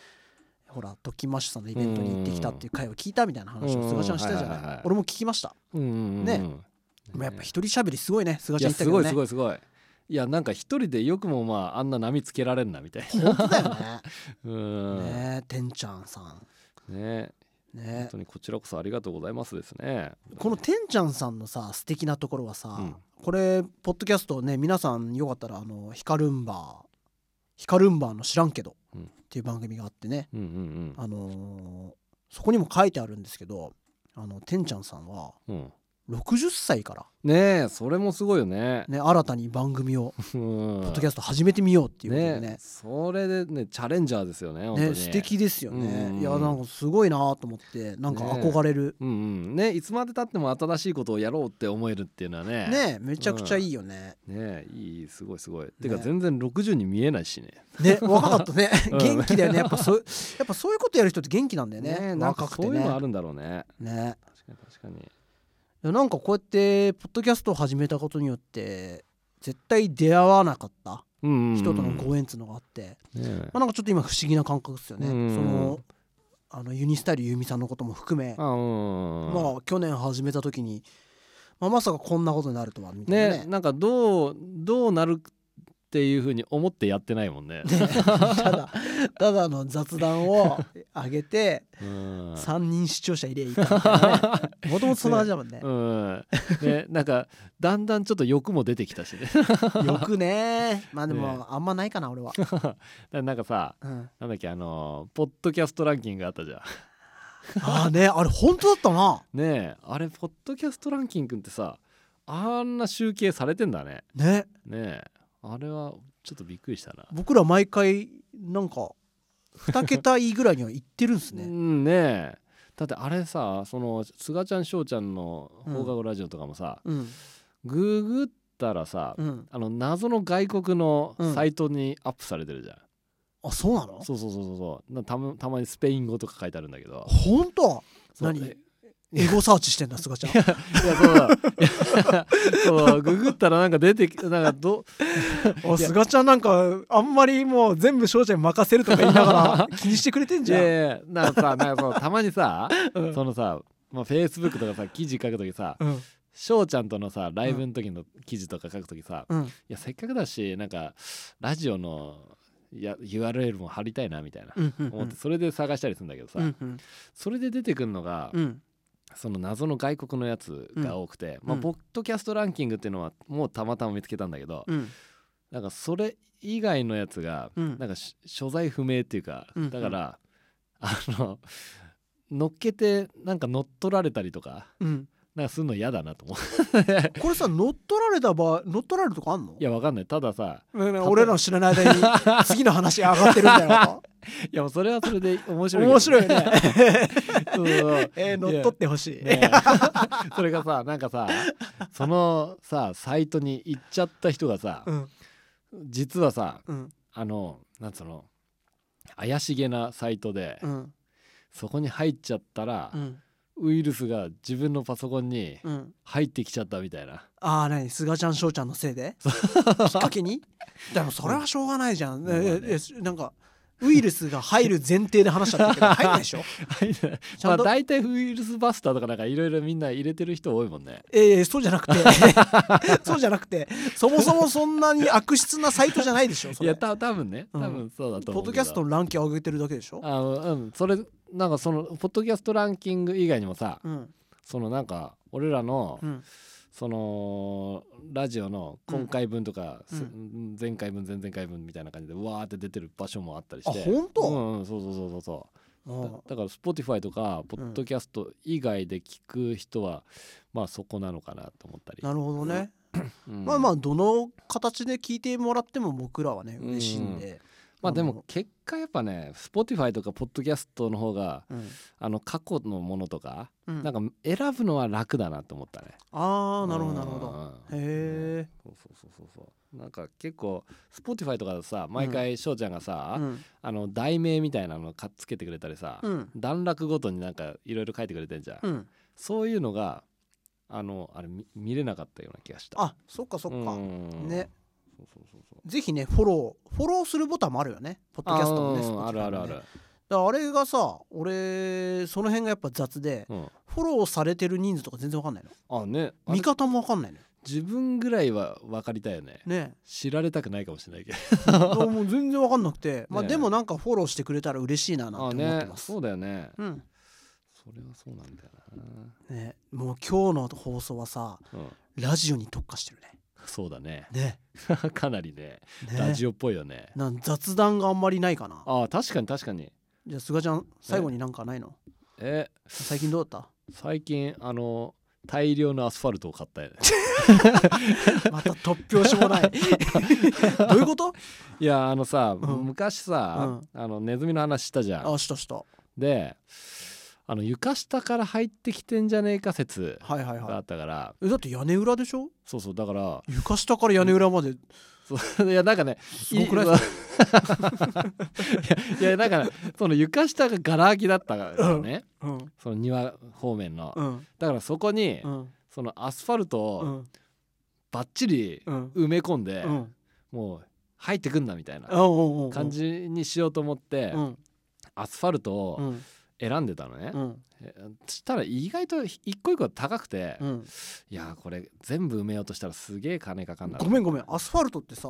Speaker 1: ほらトッキンマッシュさんのイベントに行ってきたっていう回を聞いたみたいな話を菅ちゃんしたじゃ
Speaker 2: うんはいはいはい
Speaker 1: ない。俺も聞きました、
Speaker 2: うんうんうん
Speaker 1: ねやっぱ一人喋りすごいね菅
Speaker 2: い
Speaker 1: ちゃん言ったけどね。
Speaker 2: やすごいすごいすごい。いやなんか一人でよくもまああんな波つけられんなみたいな。
Speaker 1: 本当だよね。[LAUGHS]
Speaker 2: うん。ね
Speaker 1: てんちゃんさん。
Speaker 2: 本
Speaker 1: ね。
Speaker 2: 当にこちらこそありがとうございますですね。
Speaker 1: このてんちゃんさんのさ素敵なところはさ、
Speaker 2: うん。
Speaker 1: これポッドキャストね皆さんよかったらあのヒカルンバーヒカルンバーの知らんけど、
Speaker 2: うん。
Speaker 1: っていう番組があってね。
Speaker 2: うんうん
Speaker 1: あのーそこにも書いてあるんですけどあのてんちゃんさんは
Speaker 2: うんうん
Speaker 1: 60歳から、
Speaker 2: ねえそれもすごいよね。
Speaker 1: ね、新たに番組を
Speaker 2: ポ [LAUGHS]
Speaker 1: ポッドキャスト始めてみようっていうことでね。
Speaker 2: ねそれでねチャレンジャーですよね
Speaker 1: ね素敵ですよね、
Speaker 2: うん
Speaker 1: いやなんかすごいなと思ってなんか憧れる。
Speaker 2: うんうん。ねいつまでたっても新しいことをやろうって思えるっていうのはね。
Speaker 1: ねめちゃくちゃいいよね、
Speaker 2: ねいいすごいすごい。てか
Speaker 1: ね
Speaker 2: 全然60に見えないしね。
Speaker 1: ね若かったね。[LAUGHS]
Speaker 2: うん。
Speaker 1: 元気だよね。やっぱそうやっぱそういうことやる人って元気なんだよね。
Speaker 2: ねなんか
Speaker 1: 若くてね。
Speaker 2: そういうのあるんだろうね。
Speaker 1: ね。
Speaker 2: 確かに確かに。
Speaker 1: いやなんかこうやってポッドキャストを始めたことによって絶対出会わなかった人とのご縁っていうのがあって、
Speaker 2: ね
Speaker 1: まあ、なんかちょっと今不思議な感覚ですよね、
Speaker 2: うん。
Speaker 1: そのあのユニスタイルユーミさんのことも含め、まあ去年始めた時に、まあ、まさかこんなことになるとはみたいなね。
Speaker 2: ねなんかどうどうなるっていうふうに思ってやってないもんね。
Speaker 1: ね。[LAUGHS] ただただの雑談を上げて
Speaker 2: うん。
Speaker 1: 3人視聴者入れいいかねもともとそんな感じだもんね。
Speaker 2: うん、ねなんかだんだんちょっと欲も出てきたしね。
Speaker 1: よくね。まあでも、
Speaker 2: ね。
Speaker 1: あんまないかな俺は、[LAUGHS]
Speaker 2: なんかさ
Speaker 1: うん、
Speaker 2: なんだっけあのポッドキャストランキングあったじゃん。
Speaker 1: ああねあれ本当だったな。
Speaker 2: ねえあれポッドキャストランキングってさあんな集計されてんだね。
Speaker 1: ね。
Speaker 2: ねえあれはちょっとびっくりしたな、
Speaker 1: 僕ら毎回なんか2桁いいぐらいには行ってるんです [LAUGHS]
Speaker 2: う
Speaker 1: ね
Speaker 2: んねえ。だってあれさその菅ちゃん翔ちゃんの放課後ラジオとかもさ、
Speaker 1: うん。
Speaker 2: ググったらさ、
Speaker 1: うん。
Speaker 2: あの謎の外国の
Speaker 1: うん。
Speaker 2: サイトにアップされてるじゃん、
Speaker 1: あそうなの？
Speaker 2: そうそうそうそうそう。なたまたまにスペイン語とか書いてあるんだけど。
Speaker 1: 本当？何？
Speaker 2: え
Speaker 1: エゴサーチしてんだ菅ちゃん。
Speaker 2: いやそうだ。[LAUGHS] そうググったらなんか出てきなんかど [LAUGHS]
Speaker 1: お菅ちゃんなんかあんまりもう全部翔ちゃんに任せるとか言いながら気にしてくれてん
Speaker 2: い
Speaker 1: じゃん、
Speaker 2: やいやなんかさなんかたまにさ
Speaker 1: うん。
Speaker 2: そのさまあ、フェイスブックとかさ記事書くときさ
Speaker 1: うん。
Speaker 2: 翔ちゃんとのさライブの時の記事とか書くときさ、い
Speaker 1: うん。
Speaker 2: やせっかくだしなんかラジオのいや URL も貼りたいなみたいな、
Speaker 1: うんうん
Speaker 2: 思ってそれで探したりするんだけどさ、
Speaker 1: うんうん。
Speaker 2: それで出てくるのが、
Speaker 1: うん
Speaker 2: その謎の外国のやつが多くて、まあ、
Speaker 1: うん
Speaker 2: ポッドキャストランキングっていうのはもうたまたま見つけたんだけど、
Speaker 1: うん。
Speaker 2: なんかそれ以外のやつが
Speaker 1: うん。
Speaker 2: なんかし所在不明っていうか
Speaker 1: うん。
Speaker 2: だからあの乗っけてなんか乗っ取られたりとか
Speaker 1: うん
Speaker 2: なんかするの嫌だなと思う。[LAUGHS]
Speaker 1: これさ乗っ取られた場合乗っ取られるとかあんの？
Speaker 2: いやわかんない。たださ
Speaker 1: 俺らの知らない間に [LAUGHS] 次の話上がってるみたいなこ [LAUGHS]
Speaker 2: いやもうそれはそれで面
Speaker 1: と
Speaker 2: 白い
Speaker 1: 面白いよね。
Speaker 2: そうそう。
Speaker 1: えー乗っ取ってほしい。
Speaker 2: ねそれがさなんかさそのさサイトに行っちゃった人がさ
Speaker 1: うん。
Speaker 2: 実はさ
Speaker 1: うん。
Speaker 2: あのなんつうの怪しげなサイトで
Speaker 1: うん。
Speaker 2: そこに入っちゃったら
Speaker 1: うん
Speaker 2: ウイルスが自分のパソコンに
Speaker 1: うん。
Speaker 2: 入ってきちゃったみたいな。
Speaker 1: ああ何？菅ちゃん翔ちゃんのせいで？[LAUGHS] きっかけに？でもそれはしょうがないじゃん、
Speaker 2: まあね。
Speaker 1: ええなんかウイルスが入る前提で話しちゃったけど入んないでしょ？[LAUGHS] ちゃんと？
Speaker 2: まあ大体ウイルスバスターとかなんかいろいろみんな入れてる人多いもんね。
Speaker 1: ええそうじゃなくて。[LAUGHS] そうじゃなくて。そもそもそんなに悪質なサイトじゃないでしょそれ。
Speaker 2: いやた多分ね。
Speaker 1: うん
Speaker 2: 多分そうだと思うけど。
Speaker 1: ポッドキャストのランキング上げてるだけでしょ？
Speaker 2: あのうん。それなんかそのポッドキャストランキング以外にもさ
Speaker 1: うん。
Speaker 2: そのなんか俺らの
Speaker 1: うん。
Speaker 2: そのラジオの今回分とか、
Speaker 1: うん。
Speaker 2: す前回分前々回分みたいな感じでうわーって出てる場所もあったりして。
Speaker 1: あ本当？
Speaker 2: うんうんそうそうそうそうそう。だだから Spotify とかポッドキャスト以外で聞く人は、まあそこなのかなと思ったり、
Speaker 1: なるほどね、
Speaker 2: うん。
Speaker 1: まあまあどの形で聞いてもらっても僕らはね嬉しいんで、
Speaker 2: まあでも結果やっぱね Spotify とかポッドキャストの方が
Speaker 1: うん、
Speaker 2: あの過去のものとか、
Speaker 1: うん。
Speaker 2: なんか選ぶのは楽だなと思ったね。
Speaker 1: ああなるほどなるほど。
Speaker 2: うん
Speaker 1: へえ
Speaker 2: そうそうそうそうそう。なんか結構 Spotify とかでさ毎回翔ちゃんがさ、
Speaker 1: うん。
Speaker 2: あの題名みたいなのかっつけてくれたりさ、
Speaker 1: うん。
Speaker 2: 段落ごとになんかいろいろ書いてくれてんじゃん、
Speaker 1: うん。
Speaker 2: そういうのがあのあれ見見れなかったような気がした。
Speaker 1: あそっかそっか。
Speaker 2: うん。
Speaker 1: ね
Speaker 2: そうそうそうそう。
Speaker 1: ぜひねフォローフォローするボタンもあるよね。ポッドキャストもね
Speaker 2: あうんあるあるある。
Speaker 1: ね、だあれがさ俺その辺がやっぱ雑で
Speaker 2: うん。
Speaker 1: フォローされてる人数とか全然わかんないの。
Speaker 2: あね。
Speaker 1: 見方もわかんないのよ。
Speaker 2: 自分ぐらいは分かりたいよね。
Speaker 1: ね。
Speaker 2: 知られたくないかもしれないけど。
Speaker 1: もう全然わかんなくて。[LAUGHS] まあ
Speaker 2: ね。
Speaker 1: でもなんかフォローしてくれたら嬉しいななん
Speaker 2: あ
Speaker 1: て思って
Speaker 2: ね
Speaker 1: ます。
Speaker 2: そうだよね。
Speaker 1: うん。
Speaker 2: それはそうなんだよ
Speaker 1: ね。もう今日の放送はさ
Speaker 2: な、うん、
Speaker 1: ラジオに特化してるね
Speaker 2: そうだね。
Speaker 1: ね。[LAUGHS]
Speaker 2: かなりね
Speaker 1: ね。
Speaker 2: ラジオっぽいよね。
Speaker 1: なん雑談があんまりないかな。
Speaker 2: あ確かに確かに。
Speaker 1: じゃあ菅ちゃん最後になんかないの？
Speaker 2: え
Speaker 1: 最近どうだっ
Speaker 2: 最近あの大量のアスファルトを買ったよね。
Speaker 1: た [LAUGHS] また突拍子もない。[LAUGHS] どういうこと？
Speaker 2: いやあのさ、
Speaker 1: うん。
Speaker 2: 昔さ、あのネズミの話したじゃん。
Speaker 1: あしたした。
Speaker 2: であの床下から入ってきてんじゃねえか説
Speaker 1: はいはい
Speaker 2: があ
Speaker 1: は
Speaker 2: ったから、
Speaker 1: いえだって屋根裏でしょ？
Speaker 2: そうそうだから。
Speaker 1: 床下から屋根裏まで。
Speaker 2: そう。[LAUGHS] いやなんかね
Speaker 1: すごくない？
Speaker 2: い [LAUGHS] いやいやなんかねその床下がガラ空きだったからね、
Speaker 1: うん。
Speaker 2: その庭方面の、
Speaker 1: うん。
Speaker 2: だからそこに、
Speaker 1: うん。
Speaker 2: そのアスファルト
Speaker 1: う
Speaker 2: を
Speaker 1: ん。
Speaker 2: バッチリ
Speaker 1: うん。
Speaker 2: 埋め込んで、
Speaker 1: うん。
Speaker 2: もう入ってくんなみたいな
Speaker 1: うんうん
Speaker 2: 感じにしようと思って、
Speaker 1: うん。
Speaker 2: アスファルト
Speaker 1: う
Speaker 2: を
Speaker 1: ん
Speaker 2: 選んでたのね、
Speaker 1: うん。
Speaker 2: したら意外と一個一個高くて、
Speaker 1: うん。
Speaker 2: いやこれ全部埋めようとしたらすげえ金かかんな
Speaker 1: ごめんごめん。アスファルトってさ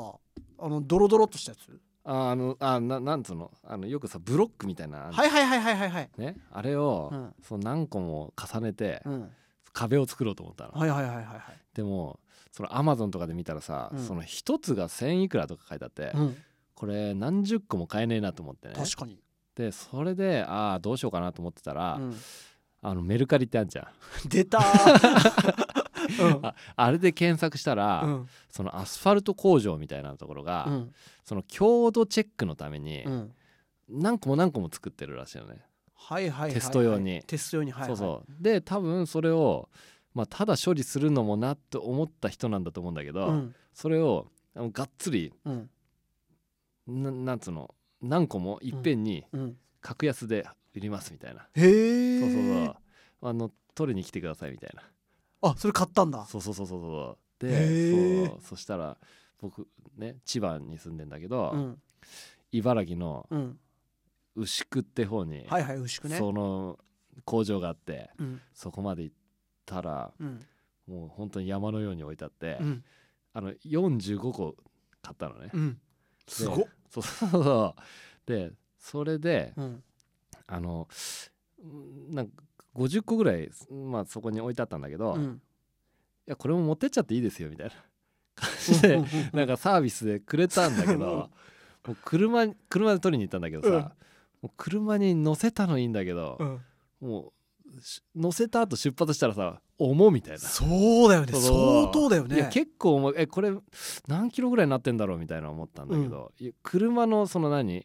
Speaker 1: あのドロドロっとしたやつ？
Speaker 2: ああのあななんつうの？あのよくさブロックみたいな、
Speaker 1: はいはいはいはいはいはい。
Speaker 2: ね、あれを、
Speaker 1: うん。
Speaker 2: その何個も重ねて、
Speaker 1: うん。
Speaker 2: 壁を作ろうと思ったの、
Speaker 1: はいはいはいはいはい。
Speaker 2: でもそのアマゾンとかで見たらさ、
Speaker 1: うん。
Speaker 2: その一つが1,000いくらとか書いてあって、
Speaker 1: うん。
Speaker 2: これ何十個も買えねえなと思ってね。
Speaker 1: 確かに
Speaker 2: でそれでああどうしようかなと思ってたら、
Speaker 1: うん。
Speaker 2: あのメルカリってあんじゃん。[LAUGHS]
Speaker 1: 出たー。[LAUGHS]
Speaker 2: ああれで検索したら、
Speaker 1: うん。
Speaker 2: そのアスファルト工場みたいなところが、
Speaker 1: うん。
Speaker 2: その強度チェックのために
Speaker 1: うん。
Speaker 2: 何個も何個も作ってるらしいよね、
Speaker 1: はいはい
Speaker 2: テスト用に。
Speaker 1: テスト用に。はいはい。
Speaker 2: そうそう。で多分それを、まあ、ただ処理するのもなって思った人なんだと思うんだけど、
Speaker 1: うん。
Speaker 2: それをがっつり
Speaker 1: うん。
Speaker 2: ななんつうの何個もいっぺんに
Speaker 1: うん。
Speaker 2: 格安で売りますみたいな、
Speaker 1: へえ
Speaker 2: そうそうそう。あの取りに来てくださいみたいな。
Speaker 1: あそれ買ったんだ。
Speaker 2: そうそうそうそうそう。
Speaker 1: へ
Speaker 2: で
Speaker 1: ー。
Speaker 2: そうそしたら僕ね千葉に住んでんだけど、
Speaker 1: うん。
Speaker 2: 茨城の
Speaker 1: うん。
Speaker 2: 牛久って方に、
Speaker 1: はいはい牛久ね。
Speaker 2: その工場があって
Speaker 1: うん。
Speaker 2: そこまで行ったら
Speaker 1: うん。
Speaker 2: もう本当に山のように置いてあって、
Speaker 1: うん。
Speaker 2: あの45個買ったのね、
Speaker 1: うん。すごっ
Speaker 2: そう [LAUGHS] そうそう。でそれで
Speaker 1: うん。
Speaker 2: あのうんなんか50個ぐらい、まあ、そこに置いてあったんだけど、い
Speaker 1: うん。
Speaker 2: やこれも持ってっちゃっていいですよみたいな。感して
Speaker 1: うん。うんうん
Speaker 2: なんかサービスでくれたんだけどもう車に車で取りに行ったんだけどさ、
Speaker 1: うん。
Speaker 2: もう車に乗せたのいいんだけど、
Speaker 1: うん。
Speaker 2: もうし乗せた後出発したらさ重みたいな。
Speaker 1: そうだよね。相当だよね。
Speaker 2: いや結構重い。えこれ何キロぐらいになってんだろうみたいな思ったんだけど、いや車のその何？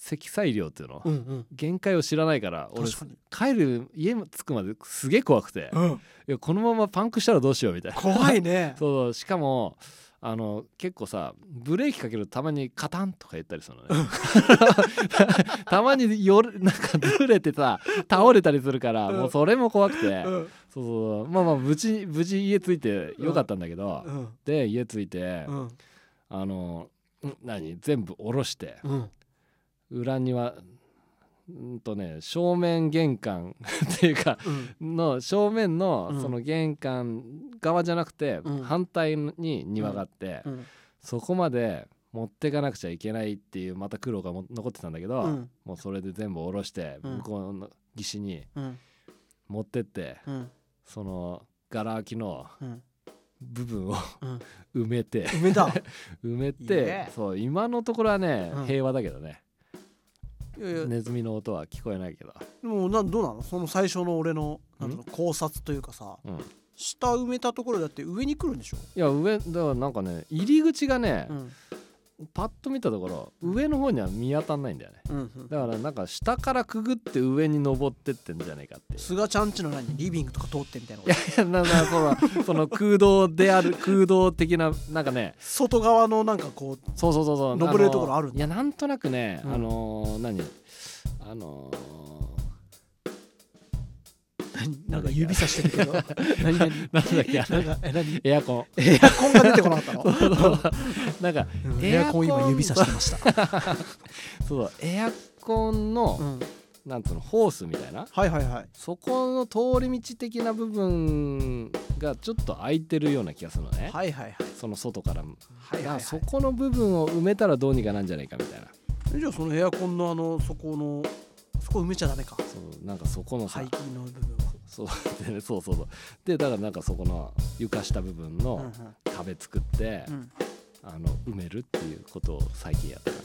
Speaker 2: 積載量っていうの、
Speaker 1: うんうん。
Speaker 2: 限界を知らないから俺帰る家着くまですげえ怖くて、い
Speaker 1: うん。
Speaker 2: やこのままパンクしたらどうしようみたいな。
Speaker 1: 怖いね。[LAUGHS]
Speaker 2: そう。しかもあの結構さブレーキかけるとたまにカタンとか言ったりするのね。[LAUGHS] たまによるなんかずれてさ倒れたりするから、
Speaker 1: うん。
Speaker 2: もうそれも怖くて、
Speaker 1: うん。
Speaker 2: そうそうまあまあ無事無事家着いてよかったんだけど、
Speaker 1: うん。
Speaker 2: で家着いて、
Speaker 1: うん。
Speaker 2: あのん何？全部下ろして
Speaker 1: うん。
Speaker 2: 裏庭うんとね正面玄関 [LAUGHS] っていうか
Speaker 1: うん。
Speaker 2: の正面の
Speaker 1: うん。
Speaker 2: その玄関側じゃなくて、
Speaker 1: うん。
Speaker 2: 反対に庭があって、
Speaker 1: うん。
Speaker 2: そこまで持ってかなくちゃいけないっていうまた苦労がも残ってたんだけど、
Speaker 1: うん。
Speaker 2: もうそれで全部下ろして
Speaker 1: うん。
Speaker 2: 向こうの岸に
Speaker 1: うん。
Speaker 2: 持ってって、
Speaker 1: うん。
Speaker 2: そのガラ空きの
Speaker 1: うん。
Speaker 2: 部分を
Speaker 1: うん。[LAUGHS]
Speaker 2: 埋めて埋め [LAUGHS]
Speaker 1: いい
Speaker 2: て
Speaker 1: ね。
Speaker 2: そう今のところはね、
Speaker 1: うん。
Speaker 2: 平和だけどねネズミの音は聞こえないけど、
Speaker 1: でもなんどうなの？その最初の俺のなんだろう考察というかさ
Speaker 2: うん、い
Speaker 1: 下埋めたところだって上に来るんでしょ？
Speaker 2: や上だからなんかね入り口がね、
Speaker 1: うん
Speaker 2: パッと見たところ上の方には見当たんないんだよね。
Speaker 1: うんうん。
Speaker 2: だからなんか下からくぐって上に登ってってんじゃないかって
Speaker 1: 菅ちゃんちの何？リビングとか通ってみたいない
Speaker 2: やいやななそのその空洞である [LAUGHS] 空洞的ななんかね
Speaker 1: 外側のなんかこう
Speaker 2: そうそうそうそう。
Speaker 1: 登れるところある
Speaker 2: いやなんとなくね、
Speaker 1: うん。
Speaker 2: あのー何？あの [LAUGHS]
Speaker 1: なんか指さしてるけど。[LAUGHS] 何何？
Speaker 2: なんだっけ？あれ。
Speaker 1: なんかえ何？
Speaker 2: ーエアコン。[LAUGHS]
Speaker 1: エアコンが出てこなかったの？
Speaker 2: なんか
Speaker 1: うん。
Speaker 2: エアコン
Speaker 1: 今指さしてました。
Speaker 2: そうエアコンの、
Speaker 1: うん。
Speaker 2: なんつうのホースみたいな？
Speaker 1: はいはいはい。
Speaker 2: そこの通り道的な部分がちょっと空いてるような気がするのね、
Speaker 1: はいはいはい。
Speaker 2: その外から、
Speaker 1: はいはい
Speaker 2: そこの部分を埋めたらどうにかなんじゃないかみたいな。
Speaker 1: じゃあそのエアコンのあのそこのそこ埋めちゃダメか。
Speaker 2: そうなんかそこのさ、
Speaker 1: 排気の部分は
Speaker 2: そう。でねそうそうそう。でだからなんかそこの床下部分
Speaker 1: うん
Speaker 2: の壁作って、
Speaker 1: うん。うん
Speaker 2: あの埋めるっていうことを最近やったか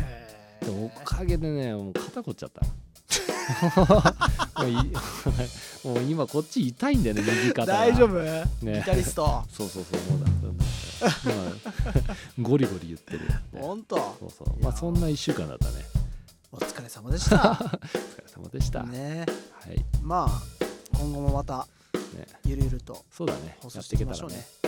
Speaker 1: へー。
Speaker 2: なでもおかげでねもう肩凝っちゃった。[LAUGHS] [LAUGHS] もう今こっち痛いんだよね右肩が。
Speaker 1: 大丈夫？
Speaker 2: ね。
Speaker 1: ギタリスト。[LAUGHS]
Speaker 2: そうそうそうもうだ今ゴリゴリ言ってる。
Speaker 1: 本当？
Speaker 2: そうそう。まあそんな1週間だったね。
Speaker 1: お疲れ様でした。
Speaker 2: お疲れ様でした、
Speaker 1: ね。
Speaker 2: はい。
Speaker 1: まあ今後もまた
Speaker 2: ね。
Speaker 1: ゆるゆると
Speaker 2: そうだね。やっ
Speaker 1: してていきましょうね。
Speaker 2: いけたらね